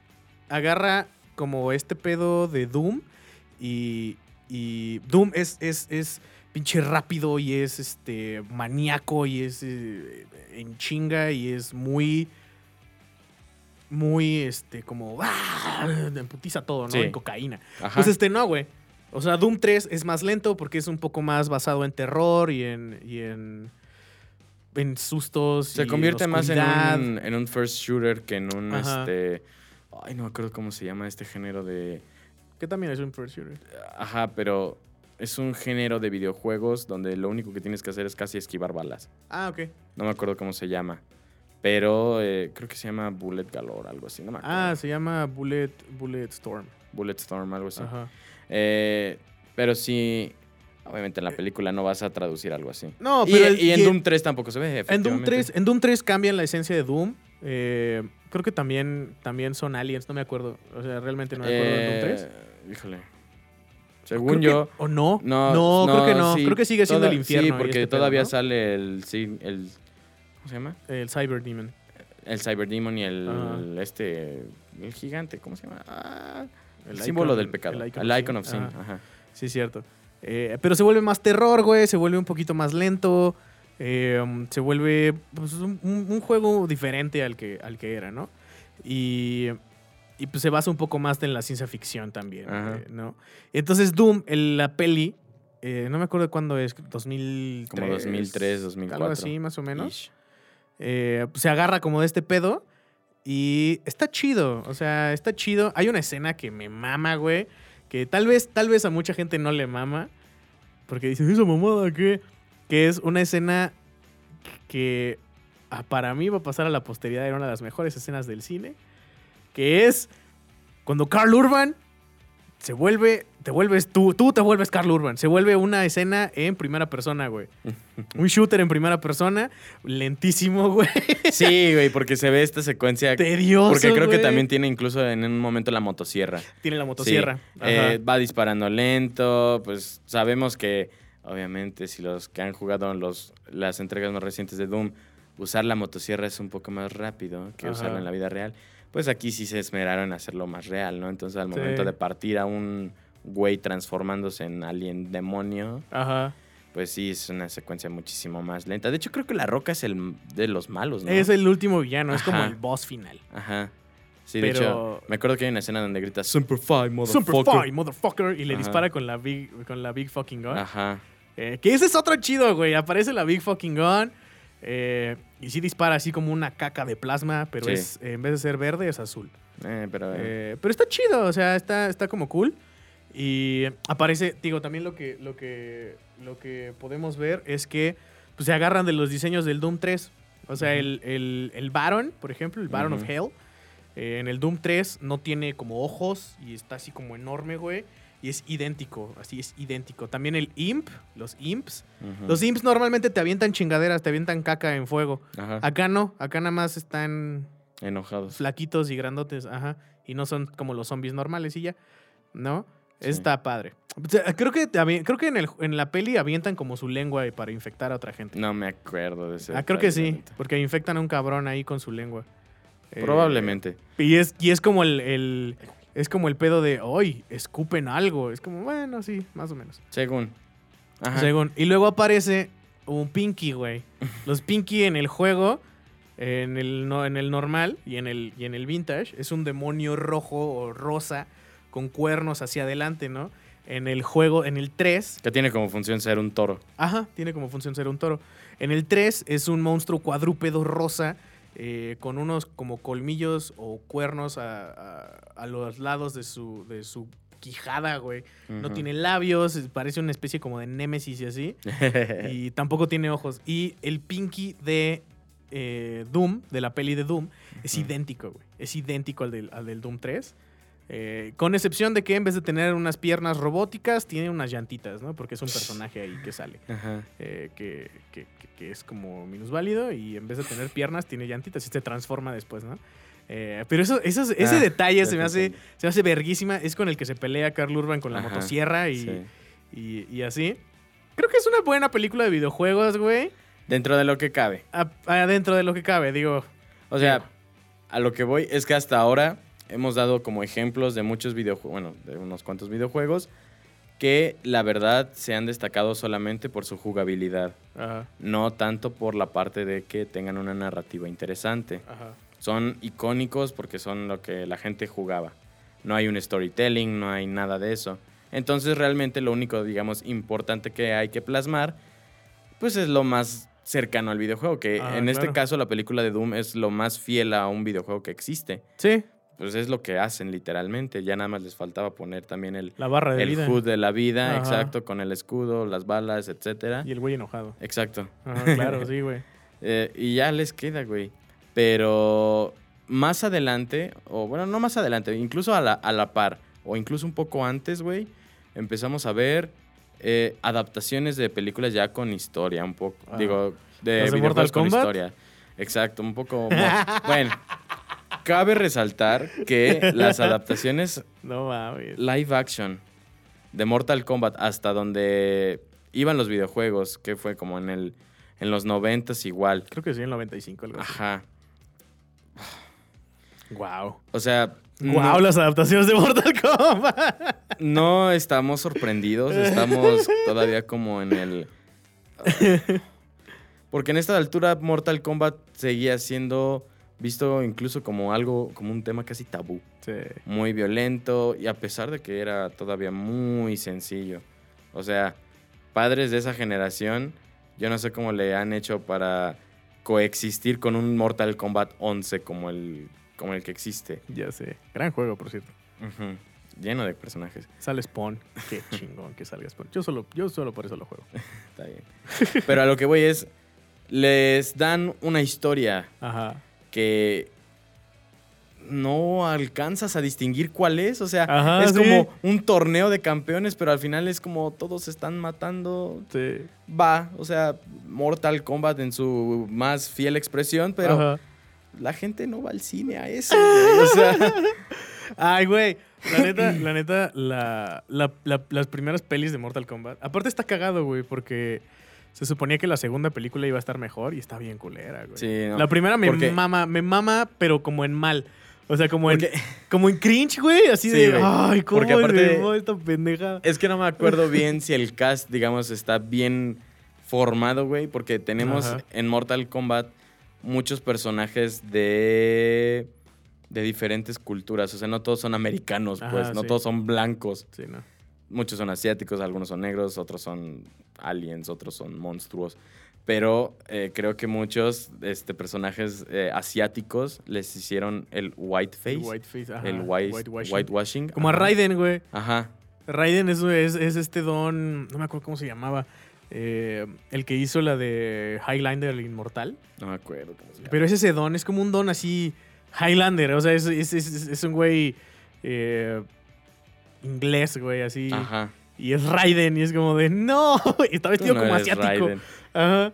agarra como este pedo de Doom y, y Doom es, es, es pinche rápido y es este maníaco y es eh, en chinga y es muy muy este como ¡ah! emputiza todo, ¿no? Sí. En cocaína. Ajá. Pues este no, güey. O sea, Doom 3 es más lento porque es un poco más basado en terror y en y en en sustos y Se en convierte más en un, en un first shooter que en un Ajá. este. Ay, no me acuerdo cómo se llama este género de. Que también es un first shooter. Ajá, pero es un género de videojuegos donde lo único que tienes que hacer es casi esquivar balas. Ah, ok. No me acuerdo cómo se llama. Pero eh, creo que se llama Bullet Galore, algo así. No me acuerdo. Ah, se llama Bullet, Bullet Storm. Bullet Storm, algo así. Ajá. Eh, pero sí, obviamente en la película no vas a traducir algo así. No, y, pero el- y en y- Doom 3 tampoco se ve, En Doom, efectivamente. 3, en Doom 3 cambian la esencia de Doom. Eh, creo que también, también son aliens, no me acuerdo. O sea, realmente no me acuerdo de Doom 3. Eh, Híjole. Según yo... ¿O no? No, No, creo que no. sí, creo que sigue siendo toda- el infierno. Sí, porque este pedo, todavía ¿no? sale el, sí, el... ¿Cómo se llama? El Cyber Demon. El Cyber Demon y el, este... El gigante, ¿cómo se llama? Ah, el, El símbolo del pecado. el El icon of sin. Ajá. Ajá. Sí, cierto. Eh, pero se vuelve más terror, güey. Se vuelve un poquito más lento. Eh, um, se vuelve pues, un, juego diferente al que, al que era, ¿no? Y, y, pues se basa un poco más en la ciencia ficción también, eh, ¿no? Entonces Doom, el- la peli, eh, no me acuerdo cuándo es, 2003. Como 2003, 2004. Algo así, más o menos. Eh, pues, se agarra como de este pedo y está chido, o sea, está chido. Hay una escena que me mama, güey, que tal vez, tal vez a mucha gente no le mama, porque dicen, ¿esa mamada qué? Que es una escena que ah, para mí va a pasar a la posteridad, era una de las mejores escenas del cine, que es cuando Carl Urban se vuelve, te vuelves tú, tú te vuelves Carl Urban, se vuelve una escena en primera persona, güey. Un shooter en primera persona, lentísimo, güey. Sí, güey, porque se ve esta secuencia. Tedioso. Porque creo que también tiene incluso en un momento la motosierra. tiene la motosierra. Sí, eh, va disparando lento, pues sabemos que obviamente si los que han jugado los, las entregas más recientes de Doom, usar la motosierra es un poco más rápido que Ajá. usarla en la vida real, pues aquí sí se esmeraron en hacerlo más real, ¿no? Entonces al Sí. momento de partir a un güey transformándose en alien demonio, Ajá. pues sí es una secuencia muchísimo más lenta. De hecho creo que la roca es el de los malos, ¿no? Es el último villano, es como el boss final. Ajá. Sí, de Pero- hecho, me acuerdo que hay una escena donde grita Super Five, Super motherfucker. fine, motherfucker. Y le Ajá. dispara con la big, con la big fucking gun. Ajá. Eh, que ese es otro chido, güey. Aparece la big fucking gun. eh, y sí dispara así como una caca de plasma, pero Sí. es en vez de ser verde es azul. Eh, pero... pero está chido, o sea, está, está como cool. Y aparece, digo, también lo que, lo que, lo que podemos ver es que pues, se agarran de los diseños del Doom 3. O sea, el, el, el Baron, por ejemplo, el Baron of. Hell, en el Doom 3 no tiene como ojos y está así como enorme, güey. Y es idéntico, así es idéntico. También el Imp, los Imps. Los Imps normalmente te avientan chingaderas, te avientan caca en fuego. Ajá. Acá no, acá nada más están Enojados. flaquitos y grandotes, ajá. Y no son como los zombies normales y ya, ¿no? Sí. Está padre. O sea, creo que, creo que en, el, en la peli avientan como su lengua para infectar a otra gente. No me acuerdo de ese. ah, creo que sí, porque infectan a un cabrón ahí con su lengua. Eh, Probablemente. y, es, y es como el, el- es como el pedo de, hoy escupen algo. Es como, bueno, sí, más o menos. Según. Ajá. Según. Y luego aparece un Pinky, güey. Los Pinky en el juego, en el, no, en el normal y en el, y en el vintage, es un demonio rojo o rosa con cuernos hacia adelante, ¿no? En el juego, en el 3, Que tiene como función ser un toro. ajá, tiene como función ser un toro. En el 3 es un monstruo cuadrúpedo rosa eh, con unos como colmillos o cuernos a, a- a los lados de su, de su quijada, güey. No tiene labios, parece una especie como de némesis y así. y tampoco tiene ojos. Y el Pinky de eh, Doom, de la peli de Doom, es idéntico, güey. Es idéntico al del, al del Doom 3. Eh, con excepción de que en vez de tener unas piernas robóticas, tiene unas llantitas, ¿no? Porque es un personaje ahí que sale. Ajá. eh, que, que- que- es como minusválido y en vez de tener piernas, tiene llantitas y se transforma después, ¿no? Eh, pero eso, eso- ese Ah, detalle se me, hace, se me hace verguísima. Es con el que se pelea Carl Urban con la Ajá, motosierra y, Sí. y, y así. Creo que es una buena película de videojuegos, güey. Dentro de lo que cabe. Adentro de lo que cabe, digo. O sea, a lo que voy es que hasta ahora hemos dado como ejemplos de muchos videojuegos, bueno, de unos cuantos videojuegos que la verdad se han destacado solamente por su jugabilidad, Ajá, no tanto por la parte de que tengan una narrativa interesante. ajá. Son icónicos porque son lo que la gente jugaba. No hay un storytelling, no hay nada de eso. Entonces realmente lo único, digamos, importante que hay que plasmar, pues es lo más cercano al videojuego, que Ah, en este caso la película de Doom es lo más fiel a un videojuego que existe. Sí, pues es lo que hacen literalmente. Ya nada más les faltaba poner también el, La barra de el vida. HUD de la vida, Ajá. exacto, con el escudo, las balas, etcétera. Y el güey enojado. Exacto. Ajá, claro, sí, güey. Eh, y ya les queda, güey. Pero más adelante, o bueno, no más adelante, incluso a la, a la par, o incluso un poco antes, güey, empezamos a ver eh, adaptaciones de películas ya con historia, un poco, Ah. digo, de ¿Las de videojuegos Mortal con Kombat? historia. Exacto, un poco... bueno, cabe resaltar que las adaptaciones No mames. live action de Mortal Kombat hasta donde iban los videojuegos, que fue como en el en los noventas igual. Creo que sí, en 95 algo así. Ajá. Wow. O sea, Wow, no, las adaptaciones de Mortal Kombat. no estamos sorprendidos, estamos todavía como en el... Porque en esta altura Mortal Kombat seguía siendo visto incluso como algo, como un tema casi tabú. Sí. Muy violento y a pesar de que era todavía muy sencillo. O sea, padres de esa generación, yo no sé cómo le han hecho para coexistir con un Mortal Kombat 11 como el, como el que existe. Ya sé. Gran juego, por cierto. Lleno de personajes. Sale Spawn. Qué chingón que salga Spawn. Yo solo, yo solo por eso lo juego. Está bien. Pero a lo que voy es, les dan una historia Ajá. Que no alcanzas a distinguir cuál es. O sea, Ajá, es sí. como un torneo de campeones, pero al final es como todos se están matando. Sí. Va, o sea, Mortal Kombat en su más fiel expresión, pero Ajá. la gente no va al cine a eso. güey. O sea, Ay, güey. La neta, la neta, la, la- la- las primeras pelis de Mortal Kombat. Aparte está cagado, güey, porque se suponía que la segunda película iba a estar mejor y está bien culera, güey. sí, no. La primera me mama, me mama, pero como en mal. O sea, como en, como en cringe, güey. Así Sí, de, güey. ay, ¿cómo Porque aparte- me esta pendeja? Es que no me acuerdo bien si el cast, digamos, está bien formado, güey, porque tenemos Ajá. en Mortal Kombat muchos personajes de de diferentes culturas, o sea, no todos son americanos, Ajá, pues, no sí. todos son blancos. Sí, no. Muchos son asiáticos, algunos son negros, otros son aliens, otros son monstruos. Pero eh, creo que muchos este, personajes eh, asiáticos les hicieron el white face, El whiteface, ajá, el white, whitewashing. whitewashing. Como a. Raiden, güey. Ajá. Raiden es, es, es este don, no me acuerdo cómo se llamaba, eh, el que hizo la de Highlander el Inmortal. No me acuerdo cómo se llama. Pero es ese don, es como un don así Highlander, o sea, es, es- es- es un güey eh, inglés, güey, así. Ajá. Y es Raiden, y es como de, no, y está vestido no como asiático. Raiden. Ajá.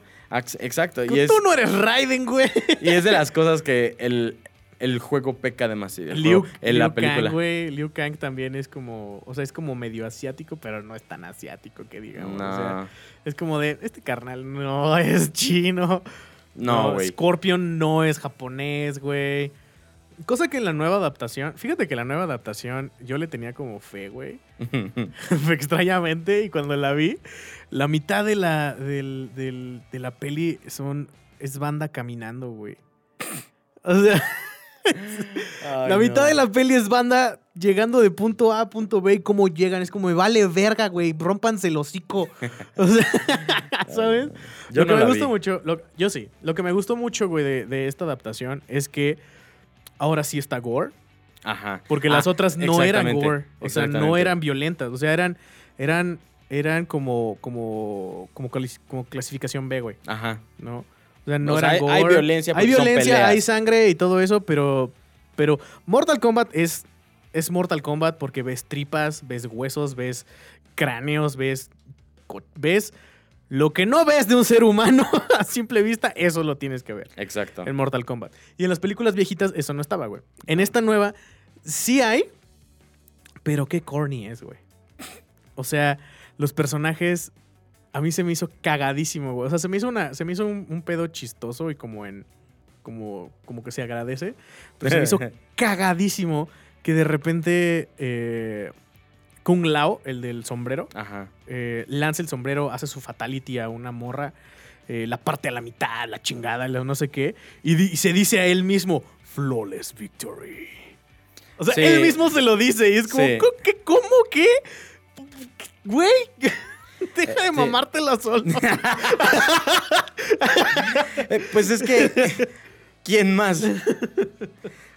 Exacto. Tú Y es, no eres Raiden, güey. y es de las cosas que el, el juego peca demasiado. el Liu, juego- en la Liu película. Kang, güey. Liu Kang también es como, o sea, es como medio asiático, pero no es tan asiático que digamos. no, O sea, es como de, este carnal no es chino. no, güey. Scorpion no es japonés, güey. Cosa que en la nueva adaptación, fíjate que la nueva adaptación yo le tenía como fe, güey. Extrañamente, y cuando la vi, la mitad de la, del- del- de la peli son, es banda caminando, güey. O sea, la mitad de la peli es banda llegando de punto A a punto B y cómo llegan. Es como, me vale verga, güey, rómpanse el hocico. O sea, ¿sabes? Yo lo que me vi. mucho, lo- yo sí, lo que me gustó mucho, güey, de, de esta adaptación es que ahora sí está gore, Ajá. porque las Ah, otras no eran gore, o sea, no eran violentas, o sea, eran, eran, eran como, como, como, como clasificación B, güey, Ajá. ¿no? O sea, no O sea, eran hay- hay gore. violencia hay porque son violencia, hay sangre y todo eso, pero, pero Mortal Kombat es, es Mortal Kombat porque ves tripas, ves huesos, ves cráneos, ves, ves lo que no ves de un ser humano a simple vista, eso lo tienes que ver Exacto. en Mortal Kombat. Y en las películas viejitas eso no estaba, güey. En esta nueva sí hay, pero qué corny es, güey. O sea, los personajes a mí se me hizo cagadísimo, güey. O sea, se me hizo una se me hizo un, un pedo chistoso y como en como como que se agradece, pero se me hizo cagadísimo que de repente eh, Kung Lao, el del sombrero, Ajá. eh, lanza el sombrero, hace su fatality a una morra, eh, la parte a la mitad, la chingada, la no sé qué, y, di- y se dice a él mismo, flawless victory. O sea, Sí. él mismo se lo dice y es como, Sí. "¿Co- ¿qué? ¿Cómo? ¿Qué? Güey, deja Eh, de sí. mamártela solo. Eh, pues es que. ¿Quién más?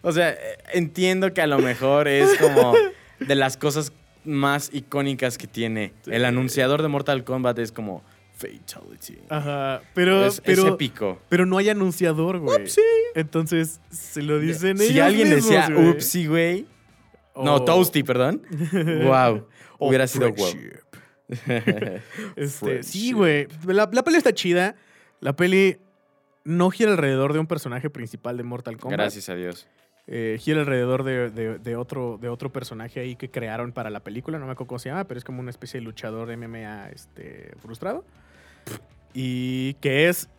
O sea, eh, entiendo que a lo mejor es como de las cosas más icónicas que tiene. El anunciador de Mortal Kombat es como Fatality. Ajá, pero, es, épico. pero no hay anunciador, güey. Upsi. Entonces, se lo dicen Si ellos alguien mismos, decía güey. Upsi, güey. No, Toasty, perdón. wow. Hubiera sido wow. Este, sí, güey. La, la peli está chida. La peli no gira alrededor de un personaje principal de Mortal Kombat. Gracias a Dios. Eh, gira alrededor de, de- de otro, de otro personaje ahí que crearon para la película. No me acuerdo cómo se llama, pero es como una especie de luchador MMA este, frustrado. Y que es,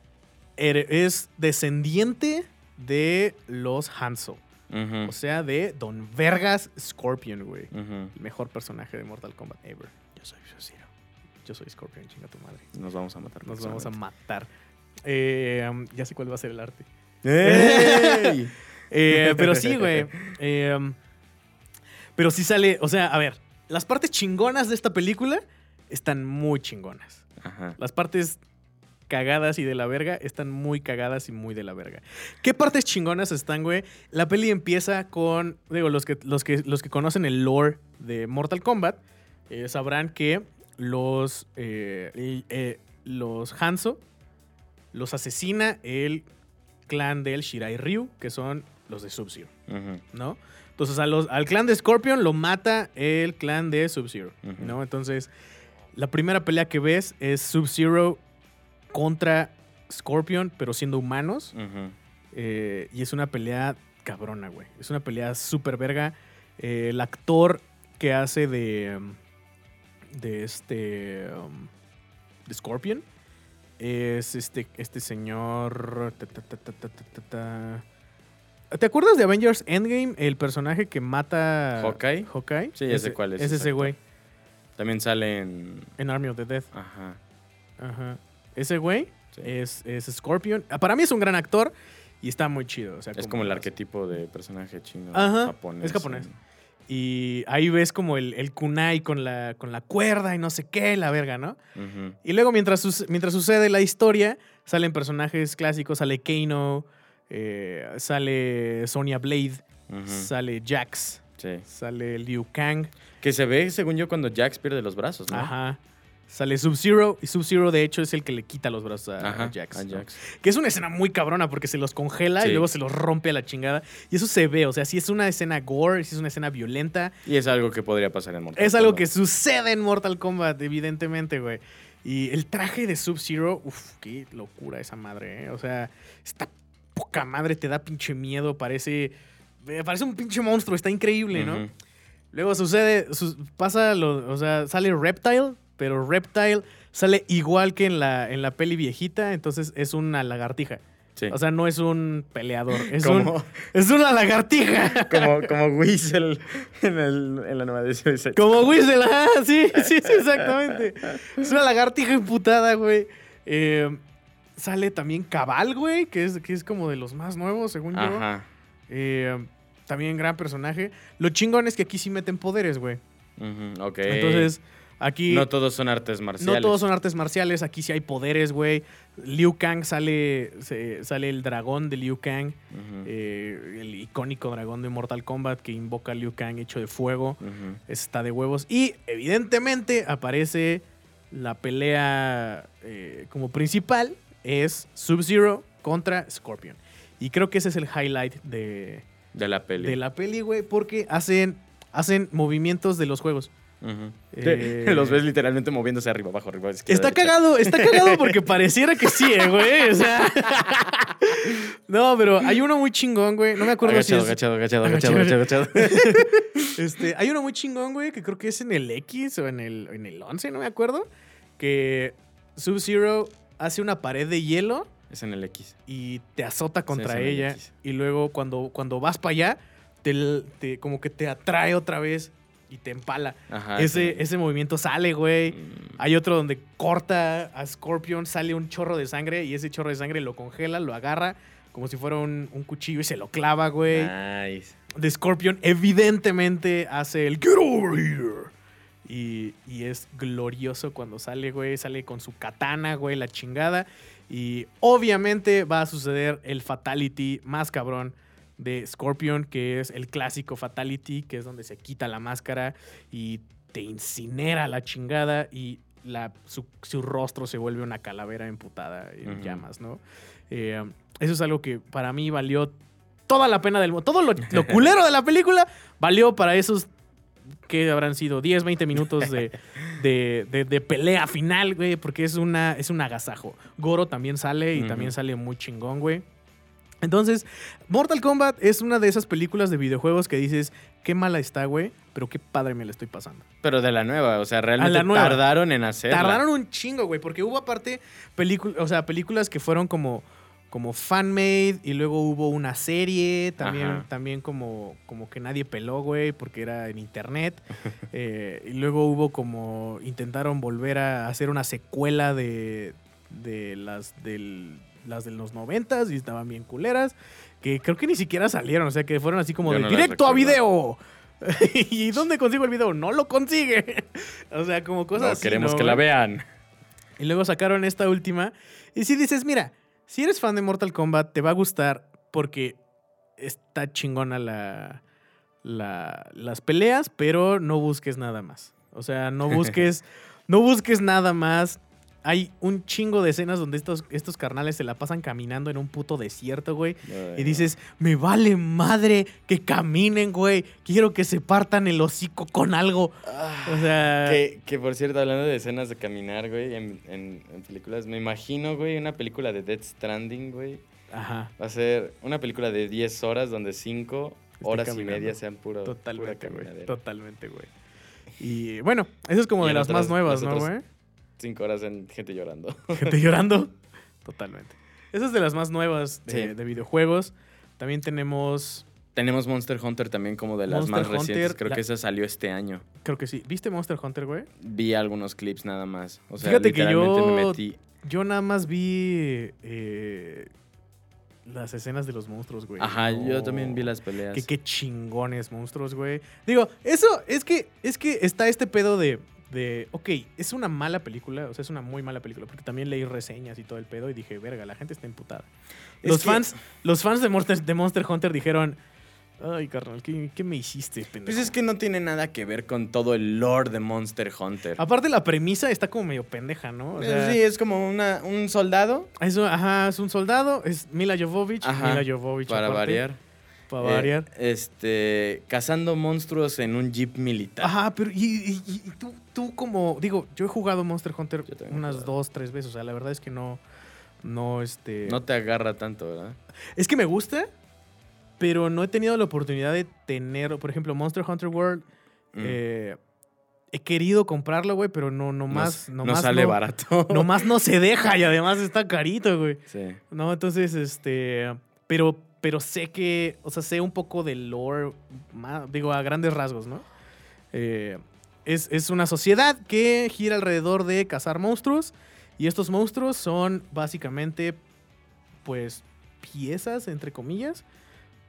es descendiente de los Hanzo. Ujú, O sea, de Don Vergas Scorpion, güey. El mejor personaje de Mortal Kombat ever. Yo soy Sub-Zero. Yo soy Scorpion, chinga tu madre. Nos vamos a matar. Nos vamos a matar. Eh, ya sé cuál va a ser el arte. ¡Ey! Eh, pero sí, güey. Eh, um, pero sí sale, o sea, a ver, las partes chingonas de esta película están muy chingonas. Ajá. Las partes cagadas y de la verga están muy cagadas y muy de la verga. ¿Qué partes chingonas están, güey? La peli empieza con, digo, los que, los que, los que conocen el lore de Mortal Kombat eh, sabrán que los, eh, eh, los Hanzo los asesina el clan del Shirai Ryu, que son los de Sub-Zero, ¿no? Entonces a los- al clan de Scorpion lo mata el clan de Sub-Zero. ¿no? Entonces la primera pelea que ves es Sub-Zero contra Scorpion, pero siendo humanos. eh, y es una pelea cabrona, güey. Es una pelea súper verga. Eh, el actor que hace de. um, de este. um, de Scorpion. Es este, este señor. ta, ta, ta, ¿Te acuerdas de Avengers Endgame? El personaje que mata. ¿Hawkeye? Hawkeye. Sí, sé cuál es, Es ese güey. También sale en. En Army of the Dead. Ajá. Ajá. Ese güey sí. es, es Scorpion. Ah, Para mí es un gran actor y está muy chido. o sea, Es como el arquetipo de personaje chino. Ajá, japonés. es japonés. Y ahí ves como el, el kunai con la, con la cuerda y no sé qué, la verga, ¿no? Y luego mientras, mientras sucede la historia, salen personajes clásicos, sale Kano, eh, sale Sonya Blade, sale Jax, Sí. sale Liu Kang, Que se ve, según yo, cuando Jax pierde los brazos, ¿no? ajá. Sale Sub-Zero, y Sub-Zero de hecho es el que le quita los brazos a, Jax. a ¿no? Jax. Que es una escena muy cabrona porque se los congela y luego se los rompe a la chingada. Y eso se ve, o sea, si es una escena gore, si es una escena violenta, Y es algo que podría pasar en Mortal Es algo Kombat. que sucede en Mortal Kombat, evidentemente, güey. Y el traje de Sub-Zero, uff, qué locura esa madre, ¿eh? O sea, está poca madre, te da pinche miedo, parece. eh, Parece un pinche monstruo, está increíble, ¿no? Luego sucede, su- pasa, lo, o sea, sale Reptile, pero Reptile sale igual que en la, en la peli viejita, entonces es una lagartija. Sí. O sea, no es un peleador, es, un- es una lagartija. como, como Weasel en, el, en la nueva de Suicide Como Whistle, ah, sí, sí, sí, exactamente. Es una lagartija imputada, güey. Eh, sale también Cabal, güey, que es, que es como de los más nuevos, según yo. Ajá. Eh, también gran personaje. Lo chingón es que aquí sí meten poderes, güey. Ok. Entonces, aquí no todos son artes marciales. no todos son artes marciales, aquí sí hay poderes, güey. Liu Kang sale, se- sale el dragón de Liu Kang, eh, el icónico dragón de Mortal Kombat que invoca a Liu Kang hecho de fuego. ujú. está de huevos. Y evidentemente aparece la pelea eh, como principal. Es Sub-Zero contra Scorpion. Y creo que ese es el highlight de, De la peli. de la peli, güey. Porque hacen, hacen movimientos de los juegos. Eh, Los ves literalmente moviéndose arriba, abajo, arriba. Está cagado, está cagado porque pareciera que sí, eh, güey. O sea. no, pero hay uno muy chingón, güey. No me acuerdo si es. agachado, agachado, agachado, Agachado. agachado, agachado. Este, hay uno muy chingón, güey, que creo que es en el X o en el, en el 11, no me acuerdo. Que Sub-Zero hace una pared de hielo Es en el X. y te azota contra ella. Y luego cuando, cuando vas para allá, te, te- como que te atrae otra vez y te empala. Ajá. ese, ese movimiento sale, güey. Mm, Hay otro donde corta a Scorpion, sale un chorro de sangre y ese chorro de sangre lo congela, lo agarra como si fuera un, un cuchillo y se lo clava, güey. Nice. De Scorpion evidentemente hace el Get over here. Y, y es glorioso cuando sale, güey. Sale con su katana, güey, la chingada. Y obviamente va a suceder el fatality más cabrón de Scorpion, que es el clásico Fatality, que es donde se quita la máscara y te incinera la chingada y la, su, su rostro se vuelve una calavera emputada en llamas, ¿no? Eh, eso es algo que para mí valió toda la pena del mundo. Todo lo, lo culero de la película valió para esos que habrán sido 10, 20 minutos de, de, de- de pelea final, güey, porque es, una, es un agasajo. Goro también sale y también sale muy chingón, güey. Entonces, Mortal Kombat es una de esas películas de videojuegos que dices, qué mala está, güey, pero qué padre me la estoy pasando. Pero de la nueva, o sea, realmente tardaron en hacerla. Tardaron un chingo, güey, porque hubo aparte películas, o sea, películas que fueron como, como fan-made y luego hubo una serie también, Ajá. también como, como que nadie peló, güey, porque era en internet. Eh, y luego hubo como, intentaron volver a hacer una secuela de, de las del las de los noventas y estaban bien culeras, que creo que ni siquiera salieron, o sea, que fueron así como Yo de no directo a video. ¿Y dónde consigo el video? No lo consigue. o sea, como cosas No, así, queremos ¿no, que la vean. Y luego sacaron esta última. Y si dices, mira, si eres fan de Mortal Kombat, te va a gustar porque está chingona la, la- las peleas, pero no busques nada más. O sea, no busques, no busques nada más. Hay un chingo de escenas donde estos, estos carnales se la pasan caminando en un puto desierto, güey. Y dices, me vale madre que caminen, güey. Quiero que se partan el hocico con algo. O sea... Que, que, por cierto, hablando de escenas de caminar, güey, en, en- en películas, me imagino, güey, una película de Dead Stranding, güey. Ajá. Va a ser una película de 10 horas donde 5 Esté horas caminando. y media sean puro, Totalmente, pura güey. Totalmente, güey. Y bueno, eso es como Y de las otras- más nuevas, ¿no, güey? 5 horas en gente llorando. Gente llorando. Totalmente. Esa es de las más nuevas de, Sí. de videojuegos. También tenemos, Tenemos Monster Hunter también como de las Monster más recientes. Hunter, Creo la- que esa salió este año. creo que sí. ¿Viste Monster Hunter, güey? Vi algunos clips nada más. O sea, Fíjate que literalmente me yo- metí. Yo nada más vi eh, las escenas de los monstruos, güey. Ajá, yo también vi las peleas. Que qué chingones monstruos, güey. Digo, eso es que es que está este pedo de de ok, es una mala película, o sea, es una muy mala película porque también leí reseñas y todo el pedo y dije, "Verga, la gente está emputada." Es Los que- fans los fans de Monster, de Monster Hunter dijeron, "Ay, carnal, ¿qué, qué me hiciste, pendejo?" Pues es que no tiene nada que ver con todo el lore de Monster Hunter. Aparte la premisa está como medio pendeja, ¿no? O sea, sí, es como una, un soldado eso, ajá, es un soldado, es Mila Jovovich, Ajá, Mila Jovovich para aparte, variar. Para Eh, variar. este, cazando monstruos en un jeep militar. Ajá, pero y, y- y tú, tú como, digo, yo he jugado Monster Hunter unas dos, tres veces, o sea, la verdad es que no, no, este... No te agarra tanto, ¿verdad? Es que me gusta, pero no he tenido la oportunidad de tener, por ejemplo, Monster Hunter World, Mm. eh, he querido comprarlo, güey, pero no, no más, no, no más sale no, barato. Nomás no se deja y además está carito, güey. Sí. No, entonces, este, pero, pero sé que, o sea, sé un poco del lore, digo, a grandes rasgos, ¿no? Eh, es, es una sociedad que gira alrededor de cazar monstruos y estos monstruos son básicamente, pues, piezas, entre comillas,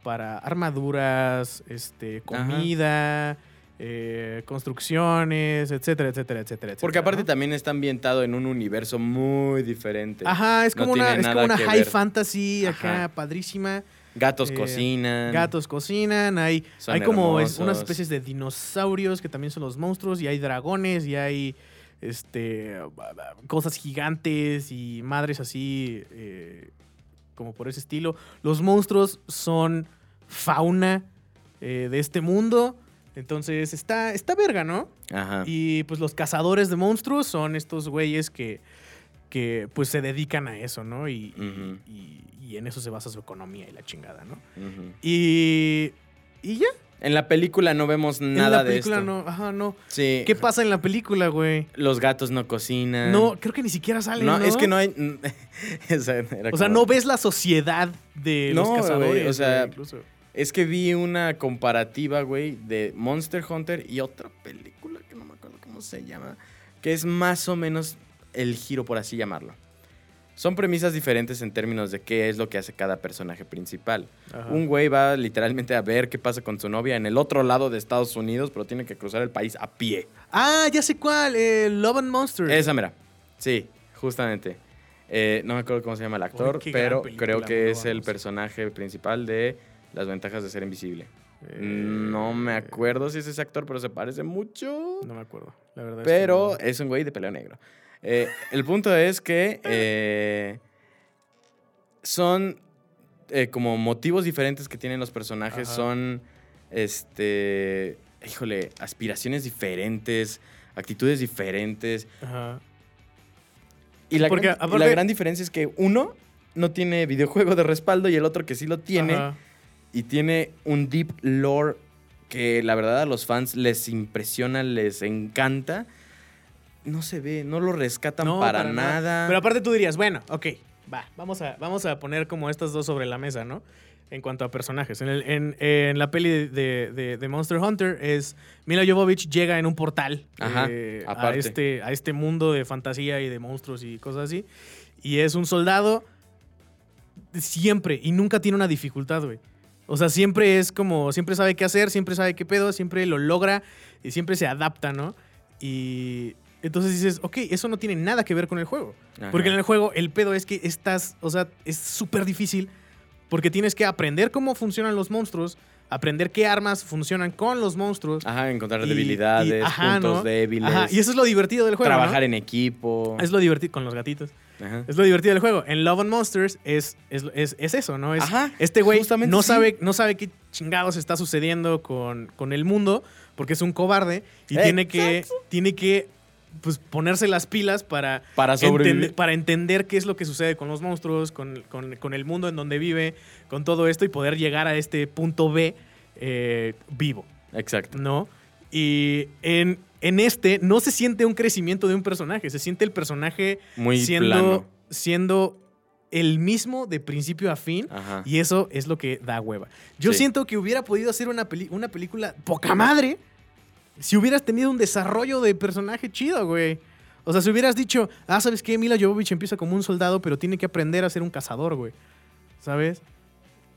para armaduras, este, comida, eh, construcciones, etcétera, etcétera, etcétera. Porque etcétera, aparte ¿no? también está ambientado en un universo muy diferente. Ajá, es no como una, es como una high ver. fantasy acá, Ajá. padrísima. Gatos Eh, cocinan. Gatos cocinan, hay, Son hay como es- unas especies de dinosaurios que también son los monstruos, y hay dragones, y hay este cosas gigantes y madres así, eh, como por ese estilo. Los monstruos son fauna eh, de este mundo. Entonces está, está verga, ¿no? Ajá. Y pues los cazadores de monstruos son estos güeyes que, que pues se dedican a eso, ¿no? Y- y en eso se basa su economía y la chingada, ¿no? Y, y ya. En la película no vemos en nada la de película esto. no, ajá, no. Sí. ¿Qué pasa en la película, güey? Los gatos no cocinan. No, creo que ni siquiera salen, No, ¿no? es que no hay. Esa era O sea, como- no ves la sociedad de No, los güey, cazadores, o sea, güey, incluso. Es que vi una comparativa, güey, de Monster Hunter y otra película que no me acuerdo cómo se llama, que es más o menos el giro, por así llamarlo. Son premisas diferentes en términos de qué es lo que hace cada personaje principal. Ajá. Un güey va literalmente a ver qué pasa con su novia en el otro lado de Estados Unidos, pero tiene que cruzar el país a pie. Ah, ya sé cuál. eh, Love and Monsters. Esa mira. Sí, justamente. Eh, no me acuerdo cómo se llama el actor, pero creo que es el personaje principal de las ventajas de ser invisible. Eh, No me acuerdo si es ese actor, pero se parece mucho. No me acuerdo, la verdad. es que Pero no. es un güey de pelo negro. Eh, el punto es que eh, son eh, como motivos diferentes que tienen los personajes. Ajá. Son, este, híjole, aspiraciones diferentes, actitudes diferentes. Ajá. Y la, porque gran, la diferencia es que uno no tiene videojuego de respaldo y el otro que sí lo tiene. Ajá. Y tiene un deep lore que la verdad a los fans les impresiona, les encanta. No se ve, no lo rescatan No, para, para nada. Pero aparte tú dirías, bueno, ok, va, vamos a, vamos a poner como estas dos sobre la mesa, ¿no? En cuanto a personajes. En, el- en- en la peli de, de- Monster Hunter es Mila Jovovich llega en un portal Ajá, eh, a, este, a este mundo de fantasía y de monstruos y cosas así. Y es un soldado siempre y nunca tiene una dificultad, güey. O sea, siempre es como, siempre sabe qué hacer, siempre sabe qué pedo, siempre lo logra y siempre se adapta, ¿no? Y entonces dices, ok, eso no tiene nada que ver con el juego. Ajá. Porque en el juego el pedo es que estás, o sea, es súper difícil porque tienes que aprender cómo funcionan los monstruos, aprender qué armas funcionan con los monstruos. Ajá, encontrar y- debilidades, y- ajá, puntos ¿no? débiles. Ajá, y eso es lo divertido del juego. trabajar ¿no? en equipo. Es lo divertido con los gatitos. Ajá. Es lo divertido del juego. En Love and Monsters es, es, es- es eso, ¿no? Es, Ajá, este güey no sí. sabe, no sabe qué chingados está sucediendo con, con el mundo porque es un cobarde y Eh, tiene que, tiene que pues, ponerse las pilas para, Para sobrevivir. entender, para entender qué es lo que sucede con los monstruos, con, con- con el mundo en donde vive, con todo esto y poder llegar a este punto B eh, vivo. Exacto. ¿no? Y en, en este no se siente un crecimiento de un personaje, se siente el personaje Muy siendo, plano. siendo el mismo de principio a fin. Ajá. Y eso es lo que da hueva. Yo Sí. siento que hubiera podido hacer una, peli- una película poca madre si hubieras tenido un desarrollo de personaje chido, güey. O sea, si hubieras dicho, ah, ¿sabes qué? Mila Jovovich empieza como un soldado, pero tiene que aprender a ser un cazador, güey. ¿Sabes?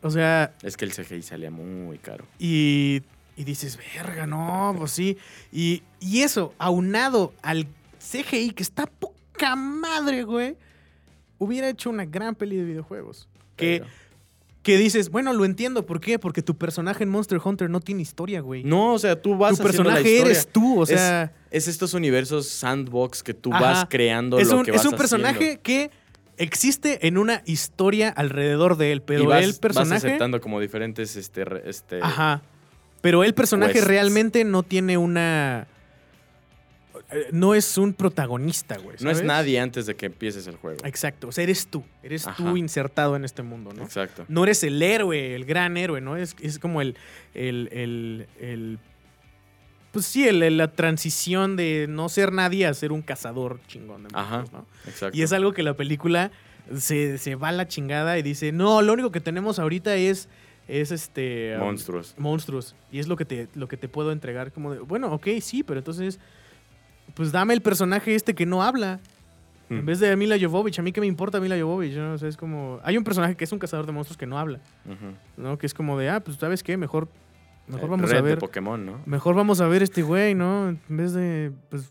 O sea, Es que el CGI salía muy caro. y, y dices, verga, no, pues sí. Y, y eso, aunado al CGI, que está poca madre, güey, hubiera hecho una gran peli de videojuegos. Que, Pero- que dices, bueno, lo entiendo. ¿Por qué? Porque tu personaje en Monster Hunter no tiene historia, güey. No, o sea, tú vas tu la personaje historia. eres tú, o sea... Es estos universos sandbox que tú Ajá. vas creando es lo un, que es vas un personaje haciendo. que existe en una historia alrededor de él, pero y vas, el vas personaje... aceptando como diferentes este, este Ajá. Pero el personaje quests. realmente no tiene una. Eh, No es un protagonista, güey. no es nadie antes de que empieces el juego. Exacto. O sea, eres tú. Eres Ajá. tú insertado en este mundo, ¿no? Exacto. No eres el héroe, el gran héroe, ¿no? Es, es como el. el, el, el- pues sí, el- la transición de no ser nadie a ser un cazador chingón de Ajá. ¿no? Exacto. Y es algo que la película se, se va a la chingada y dice, no, lo único que tenemos ahorita es, es este... um, monstruos. monstruos. Y es lo que te, lo que te puedo entregar. Como de, bueno, ok, sí, pero entonces, pues dame el personaje este que no habla. En Hmm. vez de Mila Jovovich, a mí qué me importa Mila Jovovich, ¿no? O sea, es como... Hay un personaje que es un cazador de monstruos que no habla. ¿no? Que es como de, ah, pues, ¿sabes qué? Mejor, mejor Eh, vamos Red a de ver... Pokémon, ¿no? Mejor vamos a ver este güey, ¿no? En vez de, pues,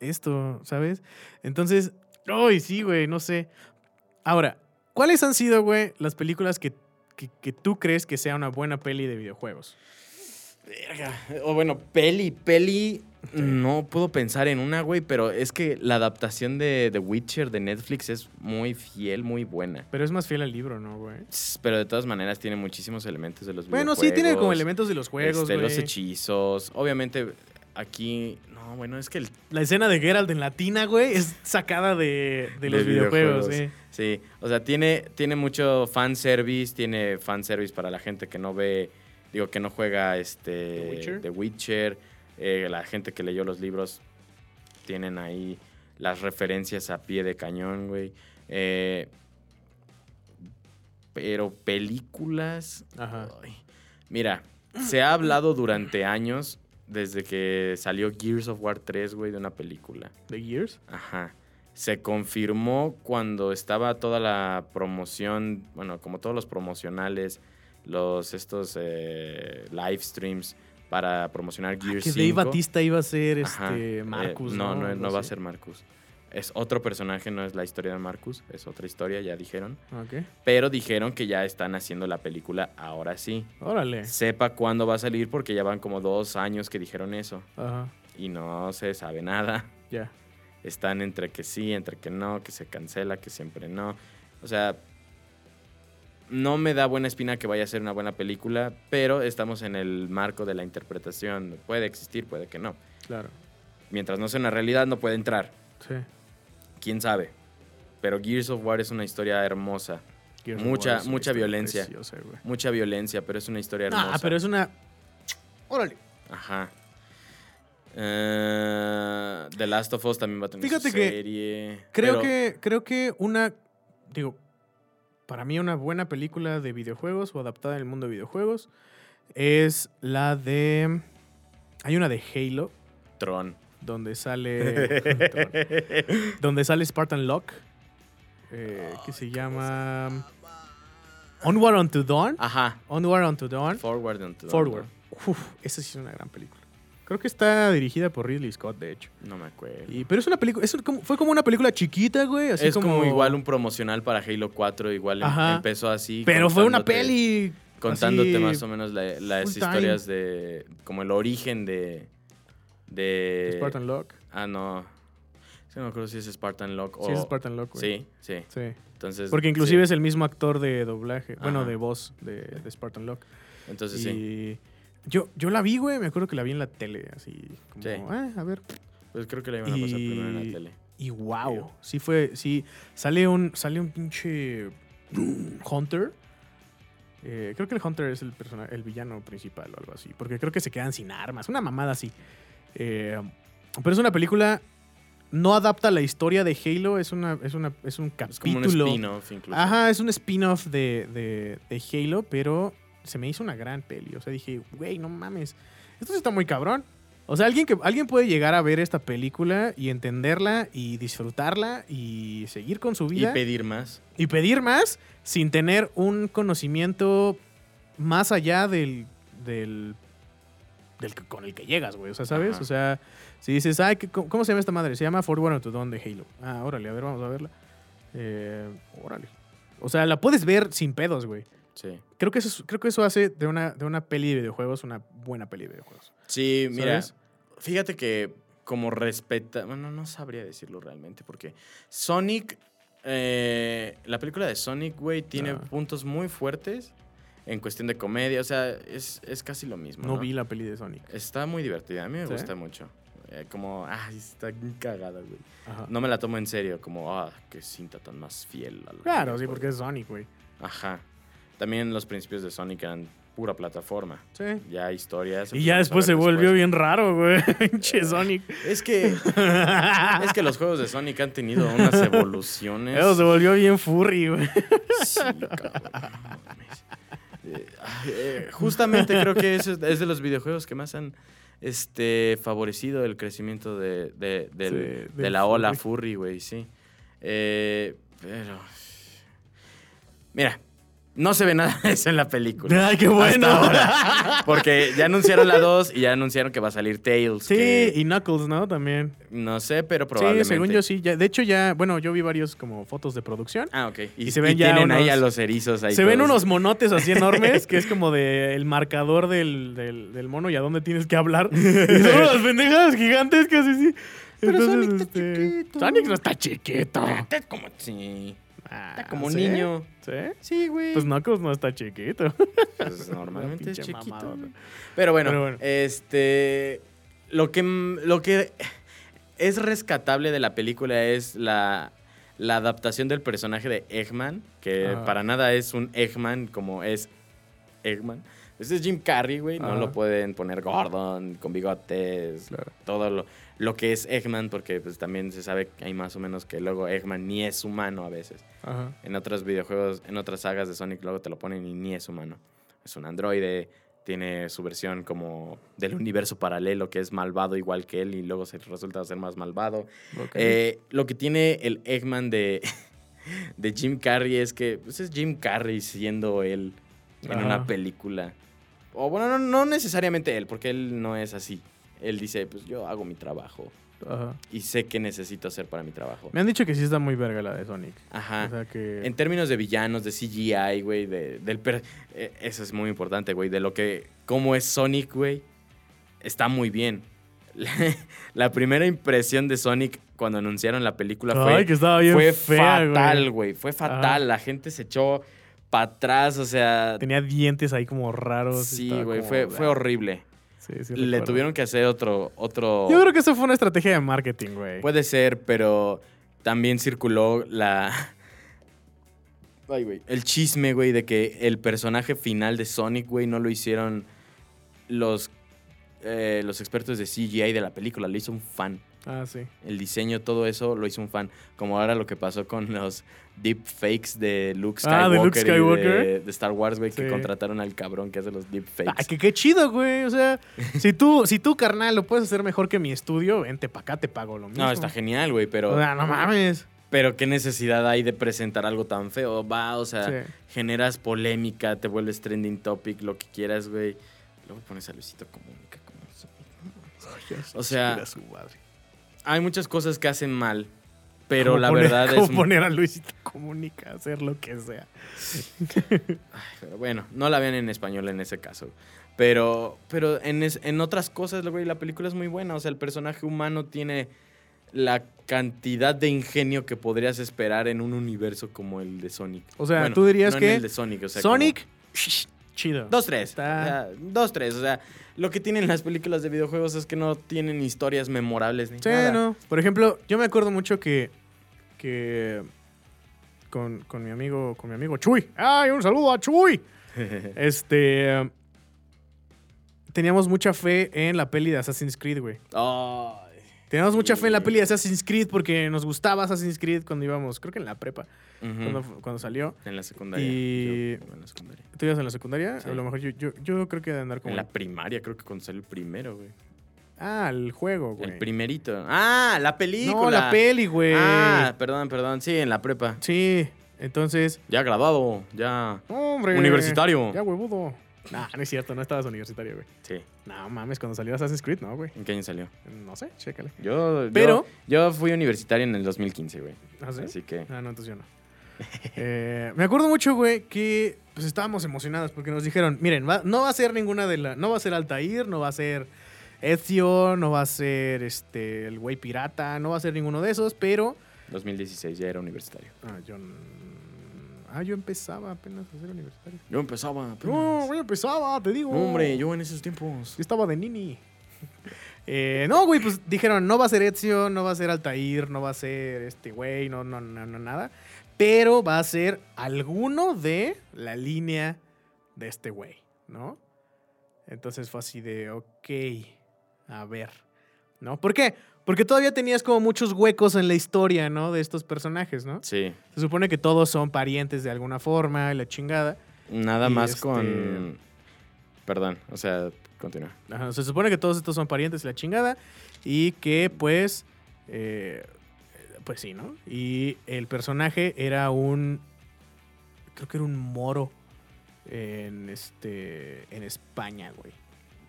esto, ¿sabes? Entonces, ¡ay, sí, güey! No sé. Ahora, ¿cuáles han sido, güey, las películas que, que, que tú crees que sea una buena peli de videojuegos? Verga. O bueno, peli, peli. No puedo pensar en una, güey, pero es que la adaptación de The Witcher de Netflix es muy fiel, muy buena. Pero es más fiel al libro, ¿no, güey? Pero de todas maneras tiene muchísimos elementos de los Bueno, videojuegos. sí tiene como elementos de los juegos, este, güey. los hechizos. Obviamente, aquí. No, bueno, es que el. La escena de Geralt en latina, güey, es sacada de, de los videojuegos, videojuegos. sí. Sí, o sea, tiene, tiene mucho fanservice, tiene fanservice para la gente que no ve, digo, que no juega este ¿The Witcher? The Witcher, eh, la gente que leyó los libros tienen ahí las referencias a pie de cañón, güey. Eh, pero películas... Ajá. ay, mira, se ha hablado durante años, desde que salió Gears of War 3, güey, de una película. ¿The Gears? Ajá. Se confirmó cuando estaba toda la promoción, bueno, como todos los promocionales, los estos eh, live streams para promocionar Gears Ah, que 5. Dave Batista iba a ser Ajá, este eh, Marcus, no, ¿no? no, va a ser Marcus. Es otro personaje, no es la historia de Marcus, es otra historia, ya dijeron. Ok. Pero dijeron que ya están haciendo la película ahora sí. Órale. Sepa cuándo va a salir porque ya van como dos años que dijeron eso. Ajá. Y no se sabe nada. Ya. Están entre que sí, entre que no, que se cancela, que siempre no. O sea, no me da buena espina que vaya a ser una buena película, pero estamos en el marco de la interpretación. Puede existir, puede que no. Claro. Mientras no sea una realidad, no puede entrar. Sí. Quién sabe. Pero Gears of War es una historia hermosa. Gears of Mucha- War es una mucha violencia. preciosa, güey. Mucha violencia, pero es una historia hermosa. Ah, pero es una. Órale. Ajá. Eh, The Last of Us también va a tener Fíjate su que serie. Creo pero- que, creo que una, digo, para mí una buena película de videojuegos o adaptada en el mundo de videojuegos es la de, hay una de Halo Tron. donde sale, donde sale Spartan Locke, eh, que se llama Onward Unto Dawn. Ajá. Onward Unto Dawn. Forward and to Dawn, Forward. Uf, esa sí es una gran película. Creo que está dirigida por Ridley Scott, de hecho. ¿no? Me acuerdo. Y, pero es una película, es como- fue como una película chiquita, güey. Así es como... igual un promocional para Halo 4, igual em- Ajá. empezó así. Pero fue una peli. Contándote así, más o menos la- las time. historias de. como el origen de. de. Spartan Locke. Ah, no. Es que no me acuerdo si es Spartan Lock o. Sí, es Spartan Locke, güey. Sí, sí. Sí. Entonces. Porque inclusive sí. es el mismo actor de doblaje, bueno, de voz de, de Spartan Locke. Entonces y sí. Yo, yo la vi, güey, me acuerdo que la vi en la tele, así como, Sí. ah, a ver. Pues creo que la iban a pasar primero en la tele. Y wow, sí fue, sí, sale un, sale un pinche Hunter. Eh, creo que el Hunter es el personaje, el villano principal o algo así, porque creo que se quedan sin armas, una mamada así. Eh, pero es una película, no adapta la historia de Halo, es una, es una, es un Es como un capítulo. spin-off incluso. Ajá, es un spin-off de, de, de Halo, pero se me hizo una gran peli. O sea, dije, güey, no mames. Esto sí está muy cabrón. O sea, alguien, que, alguien puede llegar a ver esta película y entenderla y disfrutarla y seguir con su Y vida y, pedir más. pedir más sin tener un conocimiento más allá del, del, del con el que llegas, güey. O sea, ¿sabes? Ajá. O sea, si dices, ay, ¿qué- ¿cómo, se llama esta madre? Se llama Forward Unto Dawn de Halo. Ah, órale, a ver, vamos a verla. Eh, órale. O sea, la puedes ver sin pedos, güey. Sí. Creo que eso, es- creo que eso hace de una, de una peli de videojuegos una buena peli de videojuegos. Sí, mira. ¿Sabes? Fíjate que como respeta. Bueno, no sabría decirlo realmente. Porque Sonic. eh, la película de Sonic, güey, tiene Ah. puntos muy fuertes en cuestión de comedia. O sea, es, es casi lo mismo. No, No, vi la peli de Sonic. Está muy divertida. A mí me ¿Sí? gusta mucho. Eh, como, ay, está cagada, güey. Ajá. No me la tomo en serio. Como, ah, qué cinta tan más fiel. al Claro, sí, videojuego". porque es Sonic, güey. Ajá. También los principios de Sonic eran pura plataforma. Sí. Ya historias. Y ya después se volvió bien raro, güey. Pinche Sonic. Es que, es que los juegos de Sonic han tenido unas evoluciones. Eso se volvió bien furry, güey. Sí, cabrón. Eh, eh, justamente creo que eso es, es de los videojuegos que más han este, favorecido el crecimiento de, de- del- Sí, de del la ola furry. furry, güey, sí. Eh, pero. Mira, no se ve nada de eso en la película. Ay, qué bueno. Hasta ahora. Porque ya anunciaron la 2 y ya anunciaron que va a salir Tails. Sí, que y Knuckles, ¿no? También. no sé, pero Sí, probablemente. según yo sí. Ya, de hecho, ya, bueno, yo vi varios como fotos de producción. Ah, ok. Y, Y se ven y ya tienen ahí unos- a los erizos ahí. Se ven unos monotes así enormes, que es como de el marcador del, del, del mono y a dónde tienes que hablar. Y son unas pendejas gigantes que así, sí. Pero Entonces, Sonic está este, chiquito. Sonic no está chiquito. Sí, Ah, está como ¿sí? niño. ¿Sí? Sí, güey. Pues Knuckles no está chiquito. Pues normalmente es chiquito. Pero bueno, Pero bueno. este. Lo que, lo que es rescatable de la película es la, la adaptación del personaje de Eggman, que para nada es un Eggman como es Eggman. Ese es Jim Carrey, güey. No lo pueden poner Gordon, con bigotes, Claro. todo lo, lo que es Eggman, porque pues también se sabe que hay más o menos que luego Eggman ni es humano a veces. Ajá. En otros videojuegos, en otras sagas de Sonic, luego te lo ponen y ni es humano. Es un androide, tiene su versión como del universo paralelo, que es malvado igual que él y luego se resulta ser más malvado. Eh, lo que tiene el Eggman de, de Jim Carrey es que pues, es Jim Carrey siendo él en Ajá. una película. O bueno, no, no necesariamente él, porque él no es así él dice, pues yo hago mi trabajo Ajá. y sé qué necesito hacer para mi trabajo. Me han dicho que sí está muy verga la de Sonic. Ajá. O sea que. En términos de villanos, de CGI, güey, de, del... per- eh, eso es muy importante, güey, de lo que... Cómo es Sonic, güey, está muy bien. La, primera impresión de Sonic cuando anunciaron la película fue... Ay, que estaba bien fue fea, fatal, güey. Fue fatal. La gente se echó para atrás, o sea... Tenía dientes ahí como raros. Sí, güey, fue, fue horrible. Sí, sí Le recuerdo. tuvieron que hacer otro... otro... Yo creo que eso fue una estrategia de marketing, güey. Puede ser, pero también circuló la... Ay, güey. El chisme, güey, de que el personaje final de Sonic, güey, no lo hicieron los, eh, los expertos de CGI de la película. Lo hizo un fan. Ah, sí. El diseño, todo eso, lo hizo un fan. Como ahora lo que pasó con los deepfakes de Luke Skywalker, Ah, de Luke Skywalker. de, de Star Wars, güey, que contrataron al cabrón que hace los deepfakes. Ah, que qué chido, güey. O sea, si tú, si tú, carnal, lo puedes hacer mejor que mi estudio, vente pa' acá, te pago lo mismo. No, está genial, güey, pero... O sea, no mames. Pero qué necesidad hay de presentar algo tan feo. Va, o sea, Sí. generas polémica, te vuelves trending topic, lo que quieras, güey. Luego pones a Luisito Comunica como. O sea- su madre. Hay muchas cosas que hacen mal, pero Como la poner- verdad como es... poner a Luisito Comunica a hacer lo que sea. Pero bueno, no la vean en español en ese caso. Pero, pero en, es- en otras cosas, güey, la película es muy buena. O sea, el personaje humano tiene la cantidad de ingenio que podrías esperar en un universo como el de Sonic. O sea, Bueno, tú dirías no en que el de Sonic, o sea, Sonic, chido. Dos, tres. Está- O sea, dos, tres. O sea, lo que tienen las películas de videojuegos es que no tienen historias memorables ni Sí, nada. no. Por ejemplo, yo me acuerdo mucho que. que con, con mi amigo. Con mi amigo Chuy. ¡Ay, un saludo a Chuy! este. Teníamos mucha fe en la peli de Assassin's Creed, güey. Ay. Teníamos mucha fe en la Sí. peli de Assassin's Creed porque nos gustaba Assassin's Creed cuando íbamos, creo que en la prepa, cuando, cuando salió. En la secundaria. Y- Yo en la secundaria. ¿Tú ibas en la secundaria? Sí. A lo mejor yo, yo, yo creo que de andar como. En la primaria, creo que cuando salió el primero, güey. Ah, el juego, güey. El primerito. Ah, la película. No, la peli, güey. Ah, perdón, perdón. Sí, en la prepa. Sí, entonces. Ya graduado, ya. ¡Hombre! Universitario. Ya, huevudo. Nah, no es cierto, no estabas universitario, güey. Sí. No mames, cuando salió Assassin's Creed, no, güey. ¿En qué año salió? No sé, chécale. Yo, Pero- Yo, yo fui universitario en el 2015, güey. ¿Ah, sí? Así que. Ah, no, entonces yo no. Eh, me acuerdo mucho, güey, que pues estábamos emocionados porque nos dijeron, miren, va- no va a ser ninguna de las... No va a ser Altair, no va a ser Ezio, no va a ser este el güey pirata, no va a ser ninguno de esos, pero... 2016 ya era universitario. Ah, yo... Ah, yo empezaba apenas a ser universitario. Yo empezaba. apenas. No, yo empezaba, te digo. No, hombre, yo en esos tiempos. Yo estaba de nini. Eh, no, güey, pues dijeron, no va a ser Ezio, no va a ser Altair, no va a ser este güey, no, no, no, no, nada. Pero va a ser alguno de la línea de este güey, ¿no? Entonces fue así de, ok, a ver, ¿no? ¿Por qué? Porque todavía tenías como muchos huecos en la historia, ¿no? De estos personajes, ¿no? Sí. Se supone que todos son parientes de alguna forma, la chingada. Nada Y más este- con. Perdón, o sea, continúa. Ajá, se supone que todos estos son parientes y la chingada. Y que, pues. eh, pues sí, ¿no? Y el personaje era un. Creo que era un moro. En este. En España, güey.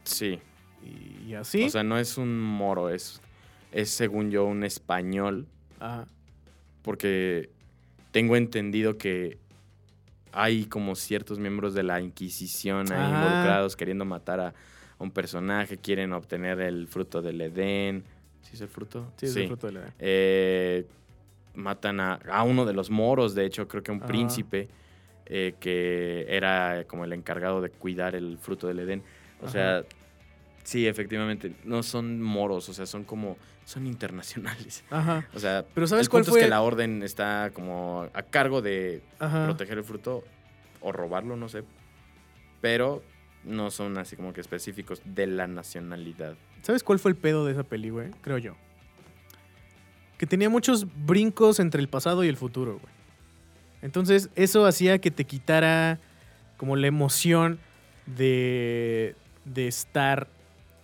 Sí. Y, y así. O sea, no es un moro, es, es según yo un español. Ajá. Porque tengo entendido que hay como ciertos miembros de la Inquisición ahí Ajá. involucrados queriendo matar a un personaje, quieren obtener el fruto del Edén. ¿Sí es el fruto? Sí, es el fruto de la. Eh, matan a, a uno de los moros, de hecho, creo que un Ajá. príncipe eh, que era como el encargado de cuidar el fruto del Edén. O Ajá. sea, sí, efectivamente, no son moros, o sea, son como, son internacionales. Ajá. O sea, Pero ¿sabes el cuál punto fue? es que la orden está como a cargo de Ajá. proteger el fruto o robarlo, no sé. Pero no son así como que específicos de la nacionalidad. ¿Sabes cuál fue el pedo de esa peli, güey? Creo yo. Que tenía muchos brincos entre el pasado y el futuro, güey. Entonces, eso hacía que te quitara como la emoción de, de estar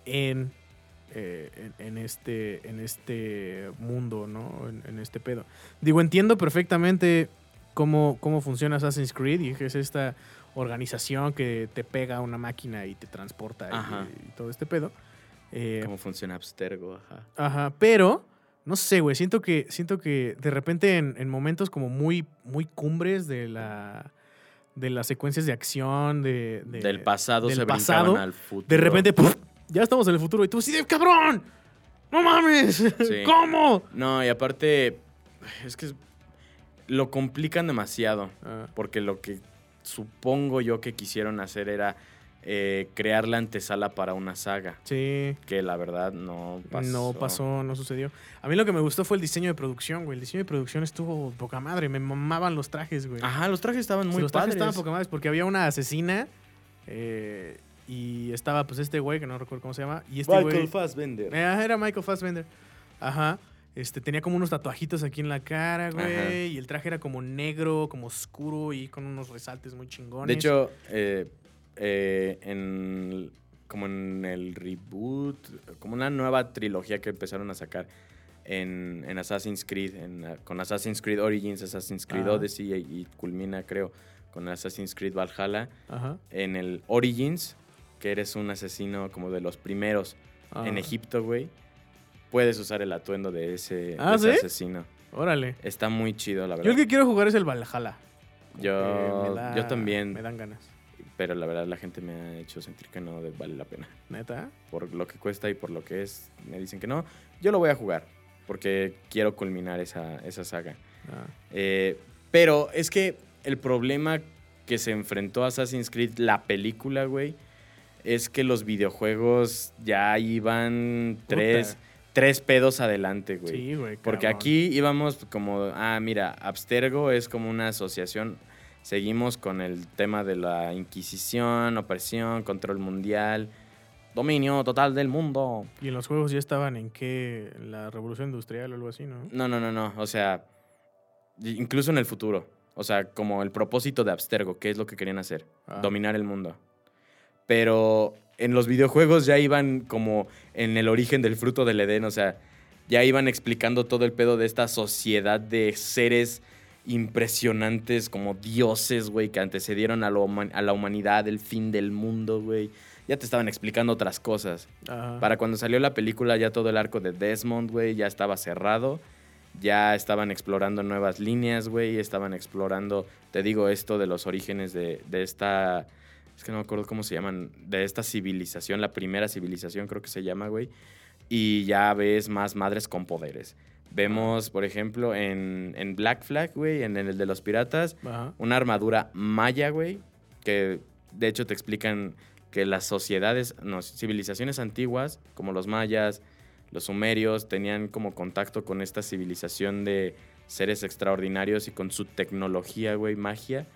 en, eh, en, en este, en este mundo, ¿no? En, en este pedo. Digo, entiendo perfectamente cómo, cómo funciona Assassin's Creed y que es esta organización que te pega a una máquina y te transporta y- todo este pedo. Eh, ¿Cómo funciona Abstergo? Ajá. Ajá, pero no sé, güey, siento que siento que de repente en, en momentos como muy muy cumbres de la de las secuencias de acción de, de- del pasado del se pasado, al futuro. de repente. Ya estamos en el futuro y tú de cabrón. No mames. ¿Cómo? No, y aparte, es que lo complican demasiado. Ah, Porque lo que supongo yo que quisieron hacer era eh, crear la antesala para una saga. sí. Que la verdad no pasó. No pasó, no sucedió. A mí lo que me gustó fue el diseño de producción, güey. El diseño de producción estuvo poca madre. Me mamaban los trajes, güey. Ajá, los trajes estaban muy los trajes padres. estaban poca madre porque había una asesina eh, y estaba pues este güey que no recuerdo cómo se llama. Y este güey... Fassbender. Eh, era Michael Fassbender. Ajá. Este, tenía como unos tatuajitos aquí en la cara, güey. Ajá. Y el traje era como negro, como oscuro y con unos resaltes muy chingones. De hecho, eh, eh, en, como en el reboot, como una nueva trilogía que empezaron a sacar en, en Assassin's Creed, en, con Assassin's Creed Origins, Assassin's Creed Ajá. Odyssey y, y culmina, creo, con Assassin's Creed Valhalla. Ajá. En el Origins, que eres un asesino como de los primeros en Ah. Egipto, güey, puedes usar el atuendo de ese, de ¿Ah, ese sí? asesino. Órale. Está muy chido, la Yo verdad. el que quiero jugar es el Valhalla. Yo- da- yo también. Me dan ganas. Pero la verdad la gente me ha hecho sentir que no vale la pena. Neta. por lo que cuesta y por lo que es, me dicen que no. Yo lo voy a jugar porque quiero culminar esa, esa saga. Ah. Eh, pero es que el problema que se enfrentó a Assassin's Creed, la película, güey, es que los videojuegos ya iban tres, tres pedos adelante, güey. Sí, güey. Porque cabrón. aquí íbamos como, ah, mira, Abstergo es como una asociación. Seguimos con el tema de la Inquisición, opresión, control mundial, dominio total del mundo. Y en los juegos ya estaban en qué? En la revolución industrial o algo así, ¿no? No, no, no, no. O sea, incluso en el futuro. O sea, como el propósito de Abstergo, que es lo que querían hacer, Ah. dominar el mundo. Pero en los videojuegos ya iban como en el origen del fruto del Edén, o sea, ya iban explicando todo el pedo de esta sociedad de seres impresionantes como dioses, güey, que antecedieron a, lo a la humanidad, el fin del mundo, güey. Ya te estaban explicando otras cosas. Ajá. Para cuando salió la película ya todo el arco de Desmond, güey, ya estaba cerrado. Ya estaban explorando nuevas líneas, güey. Estaban explorando, te digo, esto de los orígenes de, de esta... Es que no me acuerdo cómo se llaman. De esta civilización, la primera civilización creo que se llama, güey. Y ya ves más madres con poderes. Vemos, por ejemplo, en, en Black Flag, güey, en el de los piratas, Ajá. una armadura maya, güey, que de hecho te explican que las sociedades, no, civilizaciones antiguas, como los mayas, los sumerios, tenían como contacto con esta civilización de seres extraordinarios y con su tecnología, güey, magia,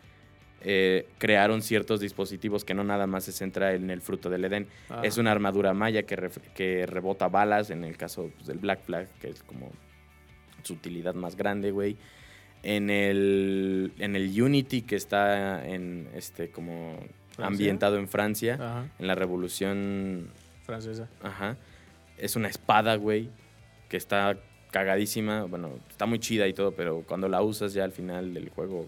eh, crearon ciertos dispositivos que no nada más se centra en el fruto del Edén. Ah. Es una armadura maya que, que rebota balas, en el caso pues, del Black Flag, que es como su utilidad más grande, güey. En el, en el Unity, que está en este como ¿Francia? ambientado en Francia, Ajá. en la revolución, Francesa. ajá. Es una espada, güey, que está cagadísima. Bueno, está muy chida y todo, pero cuando la usas ya al final del juego,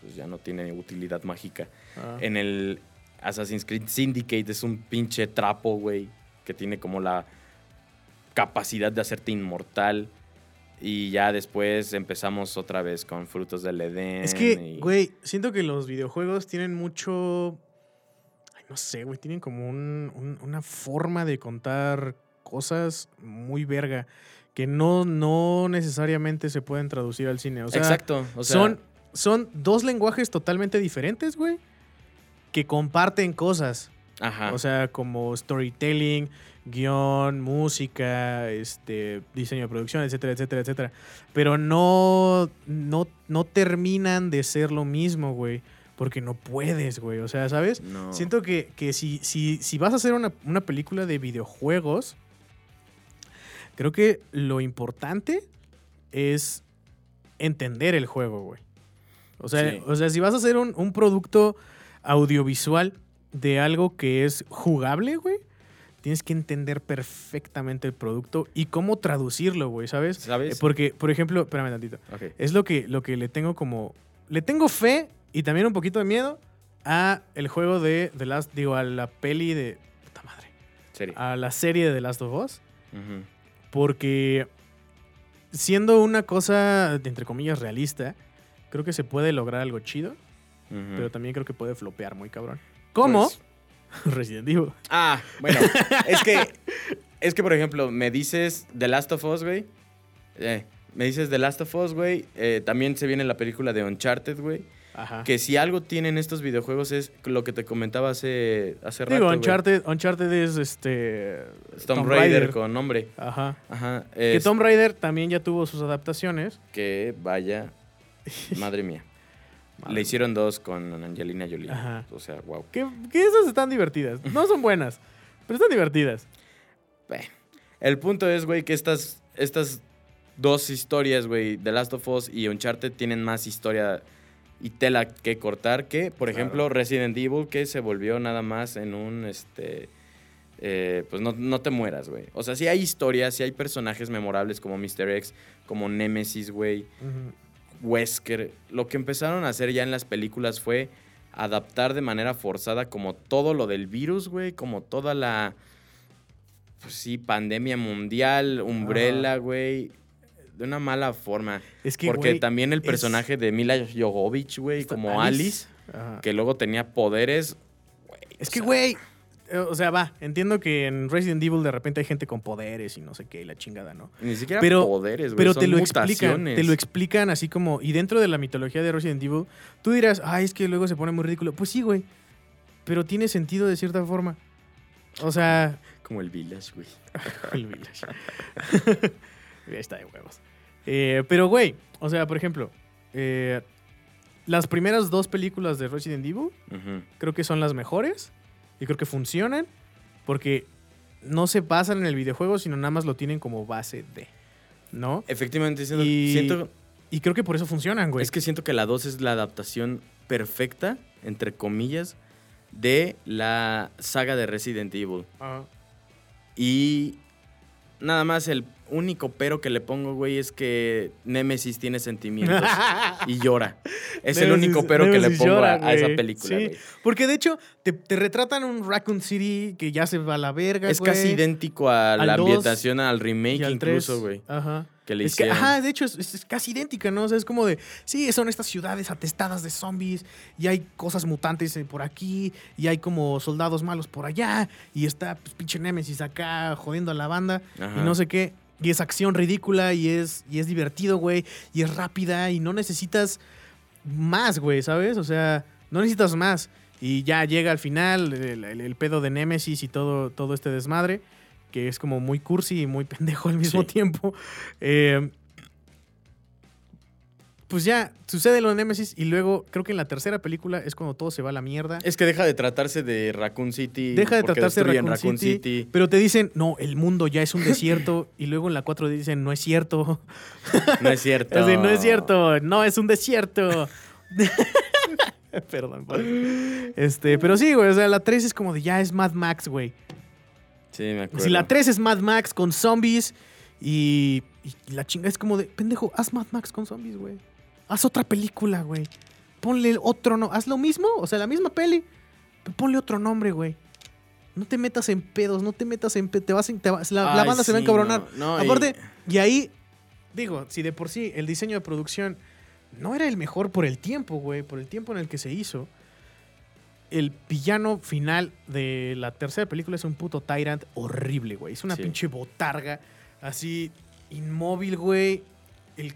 pues ya no tiene utilidad mágica. Ah. En el Assassin's Creed Syndicate es un pinche trapo, güey, que tiene como la capacidad de hacerte inmortal. Y ya después empezamos otra vez con Frutos del Edén. Es que, y- güey, siento que los videojuegos tienen mucho. Ay, no sé, güey. Tienen como un- un- una forma de contar cosas muy verga. Que no, no necesariamente se pueden traducir al cine. O sea, Exacto. O sea, son, son dos lenguajes totalmente diferentes, güey. Que comparten cosas. Ajá. O sea, como storytelling, guion, música, este, diseño de producción, etcétera, etcétera, etcétera. Pero no, no, no terminan de ser lo mismo, güey. Porque no puedes, güey. O sea, ¿sabes? no. Siento que, que si, si, si vas a hacer una, una película de videojuegos, creo que lo importante es entender el juego, güey. O sea, Sí. o sea, si vas a hacer un, un producto audiovisual de algo que es jugable, güey, tienes que entender perfectamente el producto y cómo traducirlo, güey, ¿sabes? ¿Sabes? Eh, Porque, por ejemplo, espérame tantito. Ok. Es lo que, lo que le tengo como. Le tengo fe y también un poquito de miedo a el juego de The Last. Digo, a la peli de. Puta madre. Serie. a la serie de The Last of Us. Porque siendo una cosa, entre comillas, realista, creo que se puede lograr algo chido, pero también creo que puede flopear muy cabrón. ¿Cómo? Pues, Resident Evil. Ah, bueno, es que, es que, por ejemplo, me dices The Last of Us, güey. Eh, me dices The Last of Us, güey. eh, también se viene la película de Uncharted, güey. Ajá. Que si algo tienen estos videojuegos es lo que te comentaba hace, hace rato, Digo. Uncharted, Uncharted es este. Tomb Raider con nombre. Ajá. Ajá. Que Tomb Raider también ya tuvo sus adaptaciones. que vaya, madre mía. Le hicieron dos con Angelina Jolie. Ajá. O sea, wow. Que, que esas están divertidas. No son buenas, pero están divertidas. El punto es, güey, que estas, estas dos historias, güey, The Last of Us y Uncharted tienen más historia y tela que cortar que, por Claro. ejemplo, Resident Evil, que se volvió nada más en un, este... eh, pues no, no te mueras, güey. O sea, sí hay historias, sí hay personajes memorables como Mr. X, como Nemesis, güey. Wesker, lo que empezaron a hacer ya en las películas fue adaptar de manera forzada como todo lo del virus, güey, como toda la, pues sí, pandemia mundial, Umbrella, güey, de una mala forma. Es que, Porque también el es- personaje de Mila Jovovich, güey, como Alice, que luego tenía poderes. Es que, güey. O sea, va, entiendo que en Resident Evil de repente hay gente con poderes y no sé qué, y la chingada, ¿no? Ni siquiera Pero- poderes, güey, Pero son te lo explican, te lo explican así como, y dentro de la mitología de Resident Evil, tú dirás, ay, es que luego se pone muy ridículo. Pues sí, güey, pero tiene sentido de cierta forma. O sea, Como el Village, güey. el Village. Está de huevos. Eh, pero, güey, o sea, por ejemplo, eh, las primeras dos películas de Resident Evil creo que son las mejores y creo que funcionan porque no se basan en el videojuego, sino nada más lo tienen como base de, ¿no? Efectivamente, siento, Y- siento Y creo que por eso funcionan, güey. Es que siento que la 2 es la adaptación perfecta, entre comillas, de la saga de Resident Evil. Y nada más el único pero que le pongo, güey, es que Nemesis tiene sentimientos y llora. Es el único pero que le pongo llora, a, a esa película, Sí. güey. Porque de hecho, te, te retratan un Raccoon City que ya se va a la verga, Es güey, casi idéntico a Al la ambientación, al remake al incluso, güey. Ajá. Que le Es que, ajá, de hecho, es, es casi idéntica, ¿no? O sea, es como de, sí, son estas ciudades atestadas de zombies y hay cosas mutantes eh, por aquí y hay como soldados malos por allá y está pues, pinche Nemesis acá jodiendo a la banda Ajá. y no sé qué. Y es acción ridícula y es, y es divertido, güey, y es rápida y no necesitas más, güey, ¿sabes? O sea, no necesitas más. Y ya llega al final el, el- el pedo de Nemesis y todo, todo este desmadre, que es como muy cursi y muy pendejo al mismo Sí. tiempo. Eh, pues ya sucede lo de Nemesis y luego creo que en la tercera película es cuando todo se va a la mierda. Es que deja de tratarse de Raccoon City. Deja de tratarse de destruyen Raccoon City, pero te dicen, no, el mundo ya es un desierto y luego en la 4 dicen, no es cierto. No es cierto. Es no es cierto, no es un desierto. Perdón, padre. Este, pero sí, güey, o sea, la 3 es como de ya es Mad Max, güey. Sí, me acuerdo. Si la 3 es Mad Max con zombies y, y la chinga es como de, pendejo, haz Mad Max con zombies, güey. Haz otra película, güey. Ponle otro no, haz lo mismo, o sea, la misma peli, pero ponle otro nombre, güey. No te metas en pedos, no te metas en pedos, te vas, en- te vas- la, banda se va a encabronar. no, no, y- Aparte, y ahí, digo, si de por sí el diseño de producción no era el mejor por el tiempo, güey, por el tiempo en el que se hizo, el villano final de la tercera película es un puto Tyrant horrible, güey. Es una Sí. pinche botarga, así, inmóvil, güey. El,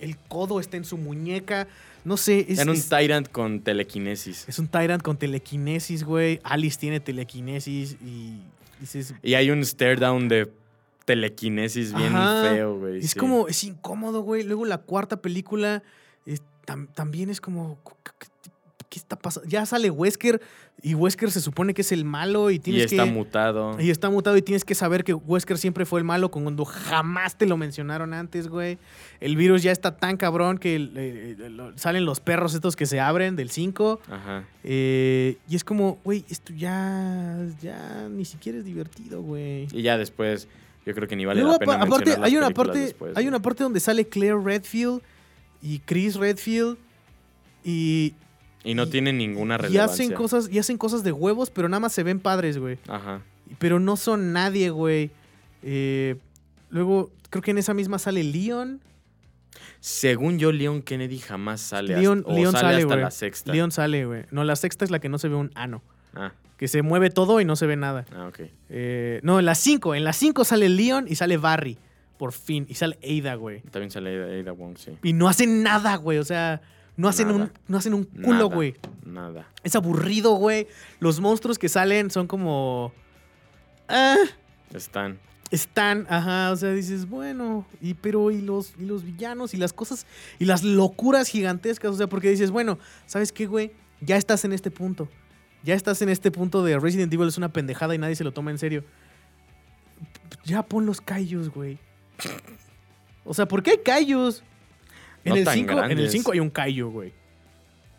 el- codo está en su muñeca. No sé, es, Era un es- Tyrant con telequinesis. es un Tyrant con telequinesis, güey. Alice tiene telequinesis y dices, Y hay un stare down de telequinesis bien Ajá. feo, güey. Es sí. como, es incómodo, güey. Luego la cuarta película es- tam- también es como, ¿qué, qué está pasando? Ya sale Wesker y Wesker se supone que es el malo y Y tienes está que... mutado. Y está mutado y tienes que saber que Wesker siempre fue el malo cuando jamás te lo mencionaron antes, güey. El virus ya está tan cabrón que eh, eh, salen los perros estos que se abren del 5. Ajá. eh, y es como, güey, esto ya, ya ni siquiera es divertido, güey. Y ya después, yo creo que ni vale Luego, la pena apa- aparte, mencionar las hay una parte, después, hay una parte donde sale Claire Redfield y Chris Redfield y, Y no y- tiene ninguna y relevancia. hacen cosas y hacen cosas de huevos, pero nada más se ven padres, güey. Ajá. pero no son nadie, güey. Eh, luego, creo que en esa misma sale Leon. Según yo, Leon Kennedy jamás sale Leon, hasta, o Leon sale, sale, hasta güey. la sexta. Leon sale, güey. No, la sexta es la que no se ve un ano. Ah, Que se mueve todo y no se ve nada. ah, ok. Eh, no, en la 5. En la 5 sale Leon y sale Barry. Por fin. Y sale Ada, güey. También sale Ada, Ada Wong, sí. Y no hacen nada, güey. O sea, no hacen, Nada. un, no hacen un culo, güey. Nada. Es aburrido, güey. Los monstruos que salen son como. Ah, Están. están, ajá. O sea, dices, bueno. Y pero, y los, y los villanos y las cosas. Y las locuras gigantescas. O sea, porque dices, bueno, ¿sabes qué, güey? Ya estás en este punto. Ya estás en este punto de Resident Evil es una pendejada y nadie se lo toma en serio. Ya pon los callos, güey. O sea, ¿por qué hay callos? En, el, cinco, en el 5 hay un Kaiju, güey.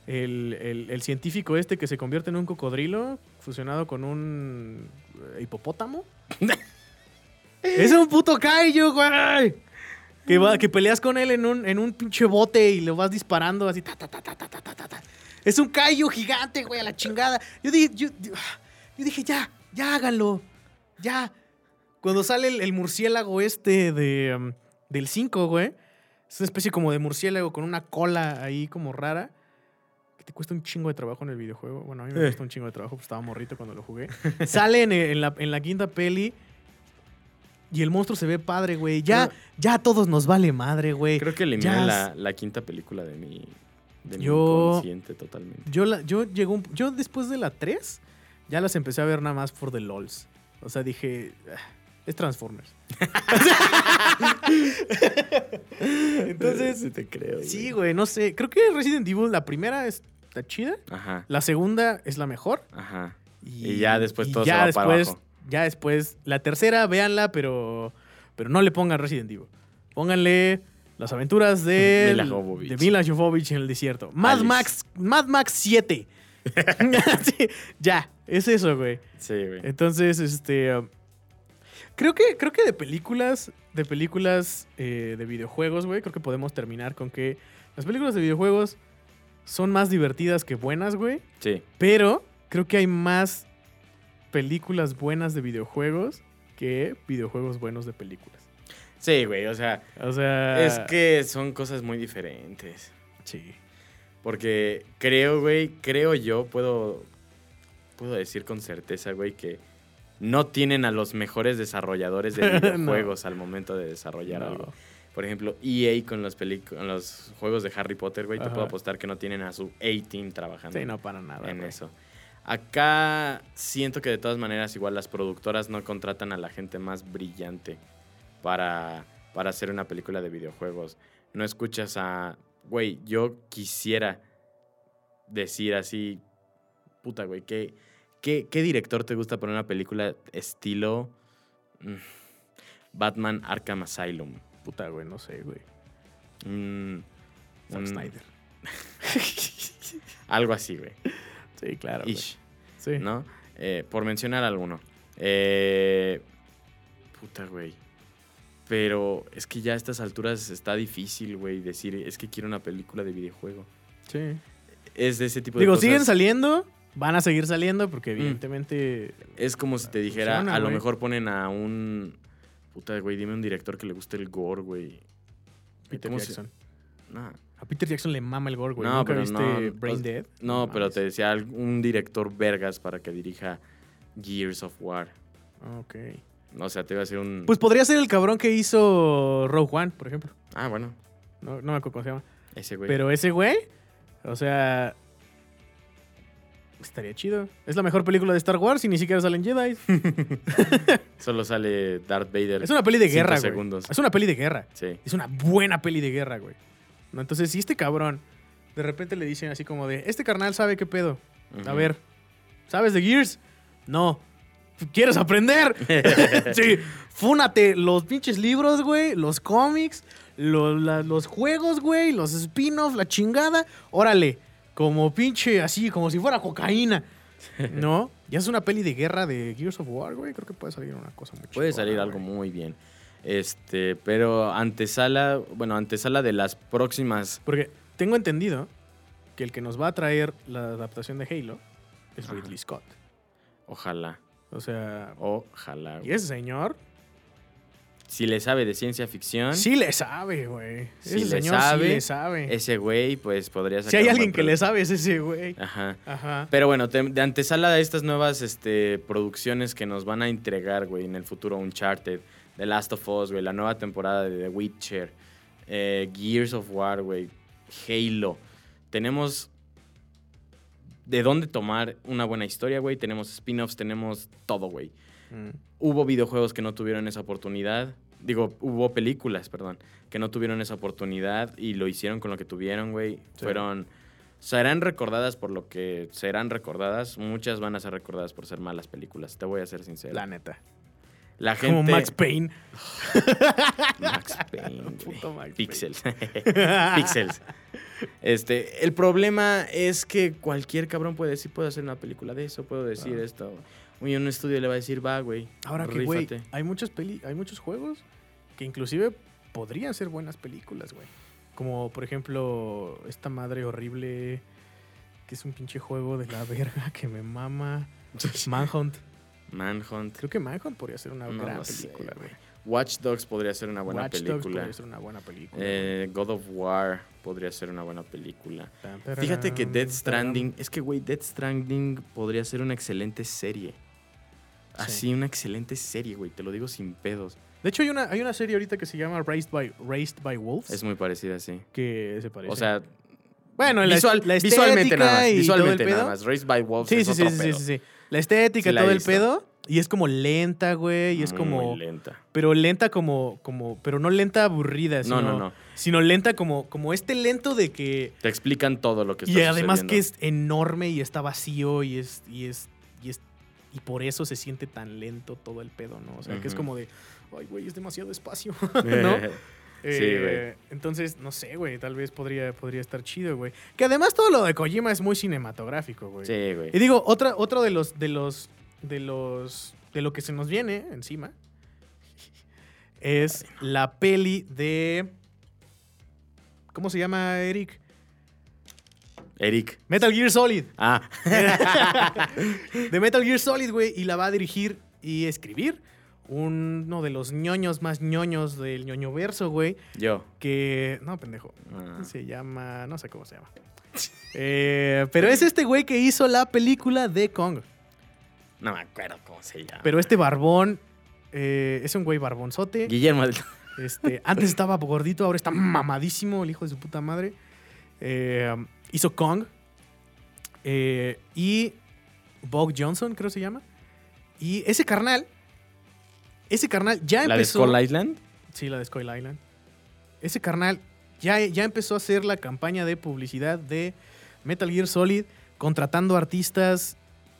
El, el, científico este que se convierte en un cocodrilo fusionado con un eh, hipopótamo. es un puto Kaiju, güey. Que, va, que peleas con él en un, en un pinche bote y lo vas disparando así. Ta, ta, ta, ta, ta, ta, ta, ta. Es un Kaiju gigante, güey, a la chingada. Yo dije, yo, dije, ya, ya háganlo. Ya. Cuando sale el, murciélago este de, um, del 5, güey. Es una especie como de murciélago con una cola ahí como rara. Que te cuesta un chingo de trabajo en el videojuego. Bueno, a mí me Eh. cuesta un chingo de trabajo, pues estaba morrito cuando lo jugué. Sale en, en la, en la quinta peli. Y el monstruo se ve padre, güey. Ya, ya a todos nos vale madre, güey. Creo que eliminé ya la, la quinta película de mi, de mi Yo- inconsciente totalmente. Yo, la, yo, llegó un- yo después de la 3, ya las empecé a ver nada más por the LOLs. O sea, dije, "Ah, es Transformers. Entonces, Sí te creo. sí, güey, no sé. Creo que Resident Evil, la primera está chida. Ajá, La segunda es la mejor. ajá. Y, Y ya después y todo ya se va para después, abajo. Ya después, la tercera, véanla, pero, pero no le pongan Resident Evil. Pónganle las aventuras de de Mila Jovovich en el desierto. Mad Alice. Max, Mad Max 7. Sí, ya, es eso, güey. Sí, güey. Entonces, este. Creo que, creo que de películas. De películas eh, de videojuegos, güey. Creo que podemos terminar con que las películas de videojuegos son más divertidas que buenas, güey. Sí. Pero creo que hay más películas buenas de videojuegos que videojuegos buenos de películas. Sí, güey. O sea, O sea. es que son cosas muy diferentes. Sí. Porque creo, güey, creo yo, puedo, puedo decir con certeza, güey, que no tienen a los mejores desarrolladores de No. videojuegos al momento de desarrollar No. algo. Por ejemplo, EA con los, peli- con los juegos de Harry Potter, güey, te puedo apostar que no tienen a su A-Team trabajando Sí, no para nada. en eso. Acá siento que de todas maneras igual las productoras no contratan a la gente más brillante para, para hacer una película de videojuegos. No escuchas a, güey, yo quisiera decir así, puta, güey, ¿qué, qué, qué director te gusta para una película estilo mm, Batman Arkham Asylum? Puta, güey, no sé, güey. Mm, Zack un- Snyder. Algo así, güey. Sí, claro. güey. Ish. Sí. ¿no? Eh, por mencionar alguno. Eh, puta, güey. Pero es que ya a estas alturas está difícil, güey, decir, es que quiero una película de videojuego. Sí. Es de ese tipo de Digo, cosas. siguen saliendo. Van a seguir saliendo porque evidentemente... Es como si te dijera, Funciona, a lo güey. mejor ponen a un... Puta, güey, dime un director que le guste el gore, güey. Peter ¿Cómo se- Jackson. Nah. A Peter Jackson le mama el gore, güey. No, ¿Nunca pero viste no, Brain Dead? No, pero te decía un director vergas para que dirija Gears of War. Ok. O sea, te iba a decir un... Pues podría ser el cabrón que hizo Rogue One, por ejemplo. ah, bueno, No, no me acuerdo cómo se llama. ese güey. Pero ese güey, o sea... Estaría chido. Es la mejor película de Star Wars y ni siquiera salen Jedi. Solo sale Darth Vader. Es una peli de guerra, güey. segundos. Es una peli de guerra. Sí. Es una buena peli de guerra, güey. ¿No? Entonces, si este cabrón de repente le dicen así como de, este carnal sabe qué pedo. A ver, ¿sabes de Gears? No. ¿Quieres aprender? sí. Fúnate los pinches libros, güey, los cómics, lo- la- los juegos, güey, los spin-offs, la chingada. Órale, como pinche así, como si fuera cocaína. ¿No? Ya es una peli de guerra de Gears of War, güey. Creo que puede salir una cosa muy Puede salir algo güey. muy bien. Este, pero antesala, bueno, antesala de las próximas. Porque tengo entendido que el que nos va a traer la adaptación de Halo es Ajá. Ridley Scott. Ojalá. O sea, Ojalá. y ese señor Si le sabe de ciencia ficción, sí le sabe, güey. Si Ese le señor sabe, sí le sabe. ese güey, pues podría sacar Si hay alguien que le sabe, es ese güey. Ajá. Ajá. Pero bueno, te- de antesala de estas nuevas este, producciones que nos van a entregar, güey, en el futuro Uncharted, The Last of Us, güey, la nueva temporada de The Witcher, eh, Gears of War, güey, Halo. Tenemos de dónde tomar una buena historia, güey. Tenemos spin-offs, tenemos todo, güey. Mm. Hubo videojuegos que no tuvieron esa oportunidad. Digo, hubo películas, perdón, que no tuvieron esa oportunidad y lo hicieron con lo que tuvieron, güey. Sí. Fueron. Serán recordadas por lo que serán recordadas. Muchas van a ser recordadas por ser malas películas. Te voy a ser sincero. La neta. La gente. Como Max Payne. Max Payne. Puto Max Pixels. Pixels. Este, el problema es que cualquier cabrón puede decir, puedo hacer una película de eso, puedo decir Ah. esto. Uy, un estudio le va a decir, va, güey. Ahora que, güey, rífate". hay muchas peli hay muchos juegos que inclusive podrían ser buenas películas, güey. Como, por ejemplo, esta madre horrible que es un pinche juego de la verga que me mama. Manhunt. Manhunt. Creo que Manhunt podría ser una No gran película, güey. Watch Dogs podría ser una buena Watch Dogs película. podría ser una buena película. Eh, God of War podría ser una buena película. Tan, Fíjate que Death Stranding, es que güey, Death Stranding podría ser una excelente serie. Así, una excelente serie, güey, te lo digo sin pedos. De hecho, hay una, hay una serie ahorita que se llama Raised by, Raised by Wolves. Es muy parecida, sí. que se parece. O sea, bueno, la, visual- la visualmente nada más. Visualmente nada más. Raised by Wolves Sí, es sí, sí, otro sí, pedo. sí, sí. La estética, Sí la todo el pedo. Y es como lenta, güey. Y es Muy como. lenta. Pero lenta como, como. Pero no lenta aburrida, sino. No, no, no. Sino lenta como, como este lento de que. Te explican todo lo que está Y además que es enorme y está vacío y es. Y es. Y por eso se siente tan lento todo el pedo, ¿no? O sea, que es como de. Ay, güey, es demasiado espacio. ¿No? Sí, Eh, Entonces, no sé, güey. Tal vez podría, podría estar chido, güey. Que además todo lo de Kojima es muy cinematográfico, güey. Sí, güey. Y digo, otra, otro de los, de los, de los, de lo que se nos viene encima es la peli de, ¿cómo se llama, Eric? Eric. Metal Gear Solid. Ah, de Metal Gear Solid, güey, y la va a dirigir y escribir uno de los ñoños más ñoños del ñoño verso, güey, yo. que, no, pendejo, Ah. se llama, no sé cómo se llama. Eh, pero es este güey que hizo la película de Kong. No me acuerdo cómo se llama. Pero este barbón eh, es un güey barbonzote. Guillermo del Este, antes estaba gordito, ahora está mamadísimo, el hijo de su puta madre. Eh, hizo Kong. eh, y Bog Johnson, creo se llama. Y ese carnal, ese carnal ya ¿La de empezó. Skull Island? Sí, la de Skull Island. Ese carnal ya, ya empezó a hacer la campaña de publicidad de Metal Gear Solid, contratando artistas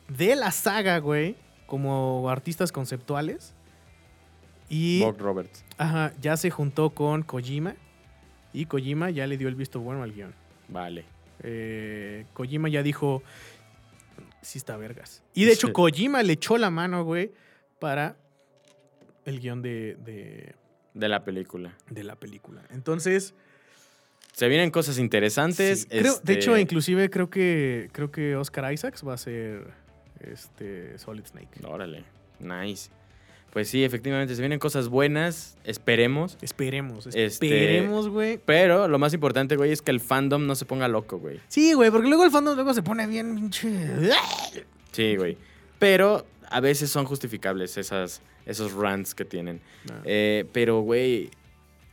de la saga, güey, como artistas conceptuales. Y Bob Roberts. ajá, ya se juntó con Kojima. Y Kojima ya le dio el visto bueno al guion. Vale. Eh, Kojima ya dijo, sí está vergas. Y de hecho, Sí. Kojima le echó la mano, güey, para el guion de, de, De la película. de la película. Entonces, Se vienen cosas interesantes. sí, creo- de este, hecho, inclusive creo que creo que Oscar Isaacs va a ser este Solid Snake. Órale. Nice. Pues sí, efectivamente, se vienen cosas buenas. Esperemos. Esperemos, Este- esperemos, güey. Pero lo más importante, güey, es que el fandom no se ponga loco, güey. Sí, güey, porque luego el fandom luego se pone bien pinche. Sí, güey. Pero a veces son justificables esas, esos rants que tienen. No. Eh, pero, güey,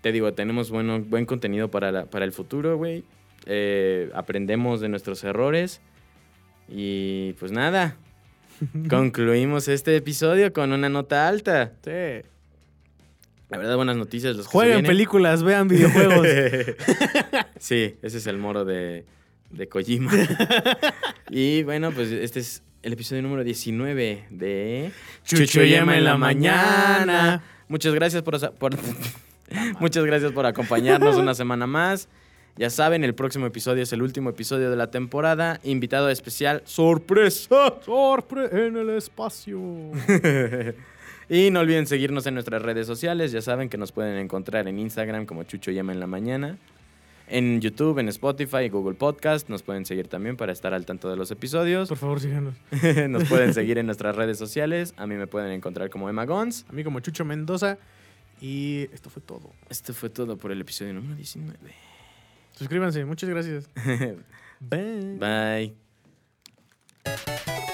te digo, tenemos bueno, buen contenido para, la- para el futuro, güey. Eh, aprendemos de nuestros errores. Y pues nada, concluimos este episodio con una nota alta. Sí. La verdad, buenas noticias. Los que Jueguen películas, vean videojuegos. sí, ese es el moro de, de Kojima. y bueno, pues este es el episodio número 19 de Chucho Yema en la mañana. Muchas gracias por, por- muchas gracias por acompañarnos una semana más. Ya saben, el próximo episodio es el último episodio de la temporada. Invitado especial, sorpresa. Sorpre en el espacio. y no olviden seguirnos en nuestras redes sociales. Ya saben que nos pueden encontrar en Instagram como Chucho Llama en la Mañana. en YouTube, en Spotify, Google Podcast. Nos pueden seguir también para estar al tanto de los episodios. Por favor, síganos. Nos pueden seguir en nuestras redes sociales. A mí me pueden encontrar como Emma Gons. A mí como Chucho Mendoza. Y esto fue todo. Esto fue todo por el episodio número 19. Suscríbanse. Muchas gracias. Bye. Bye.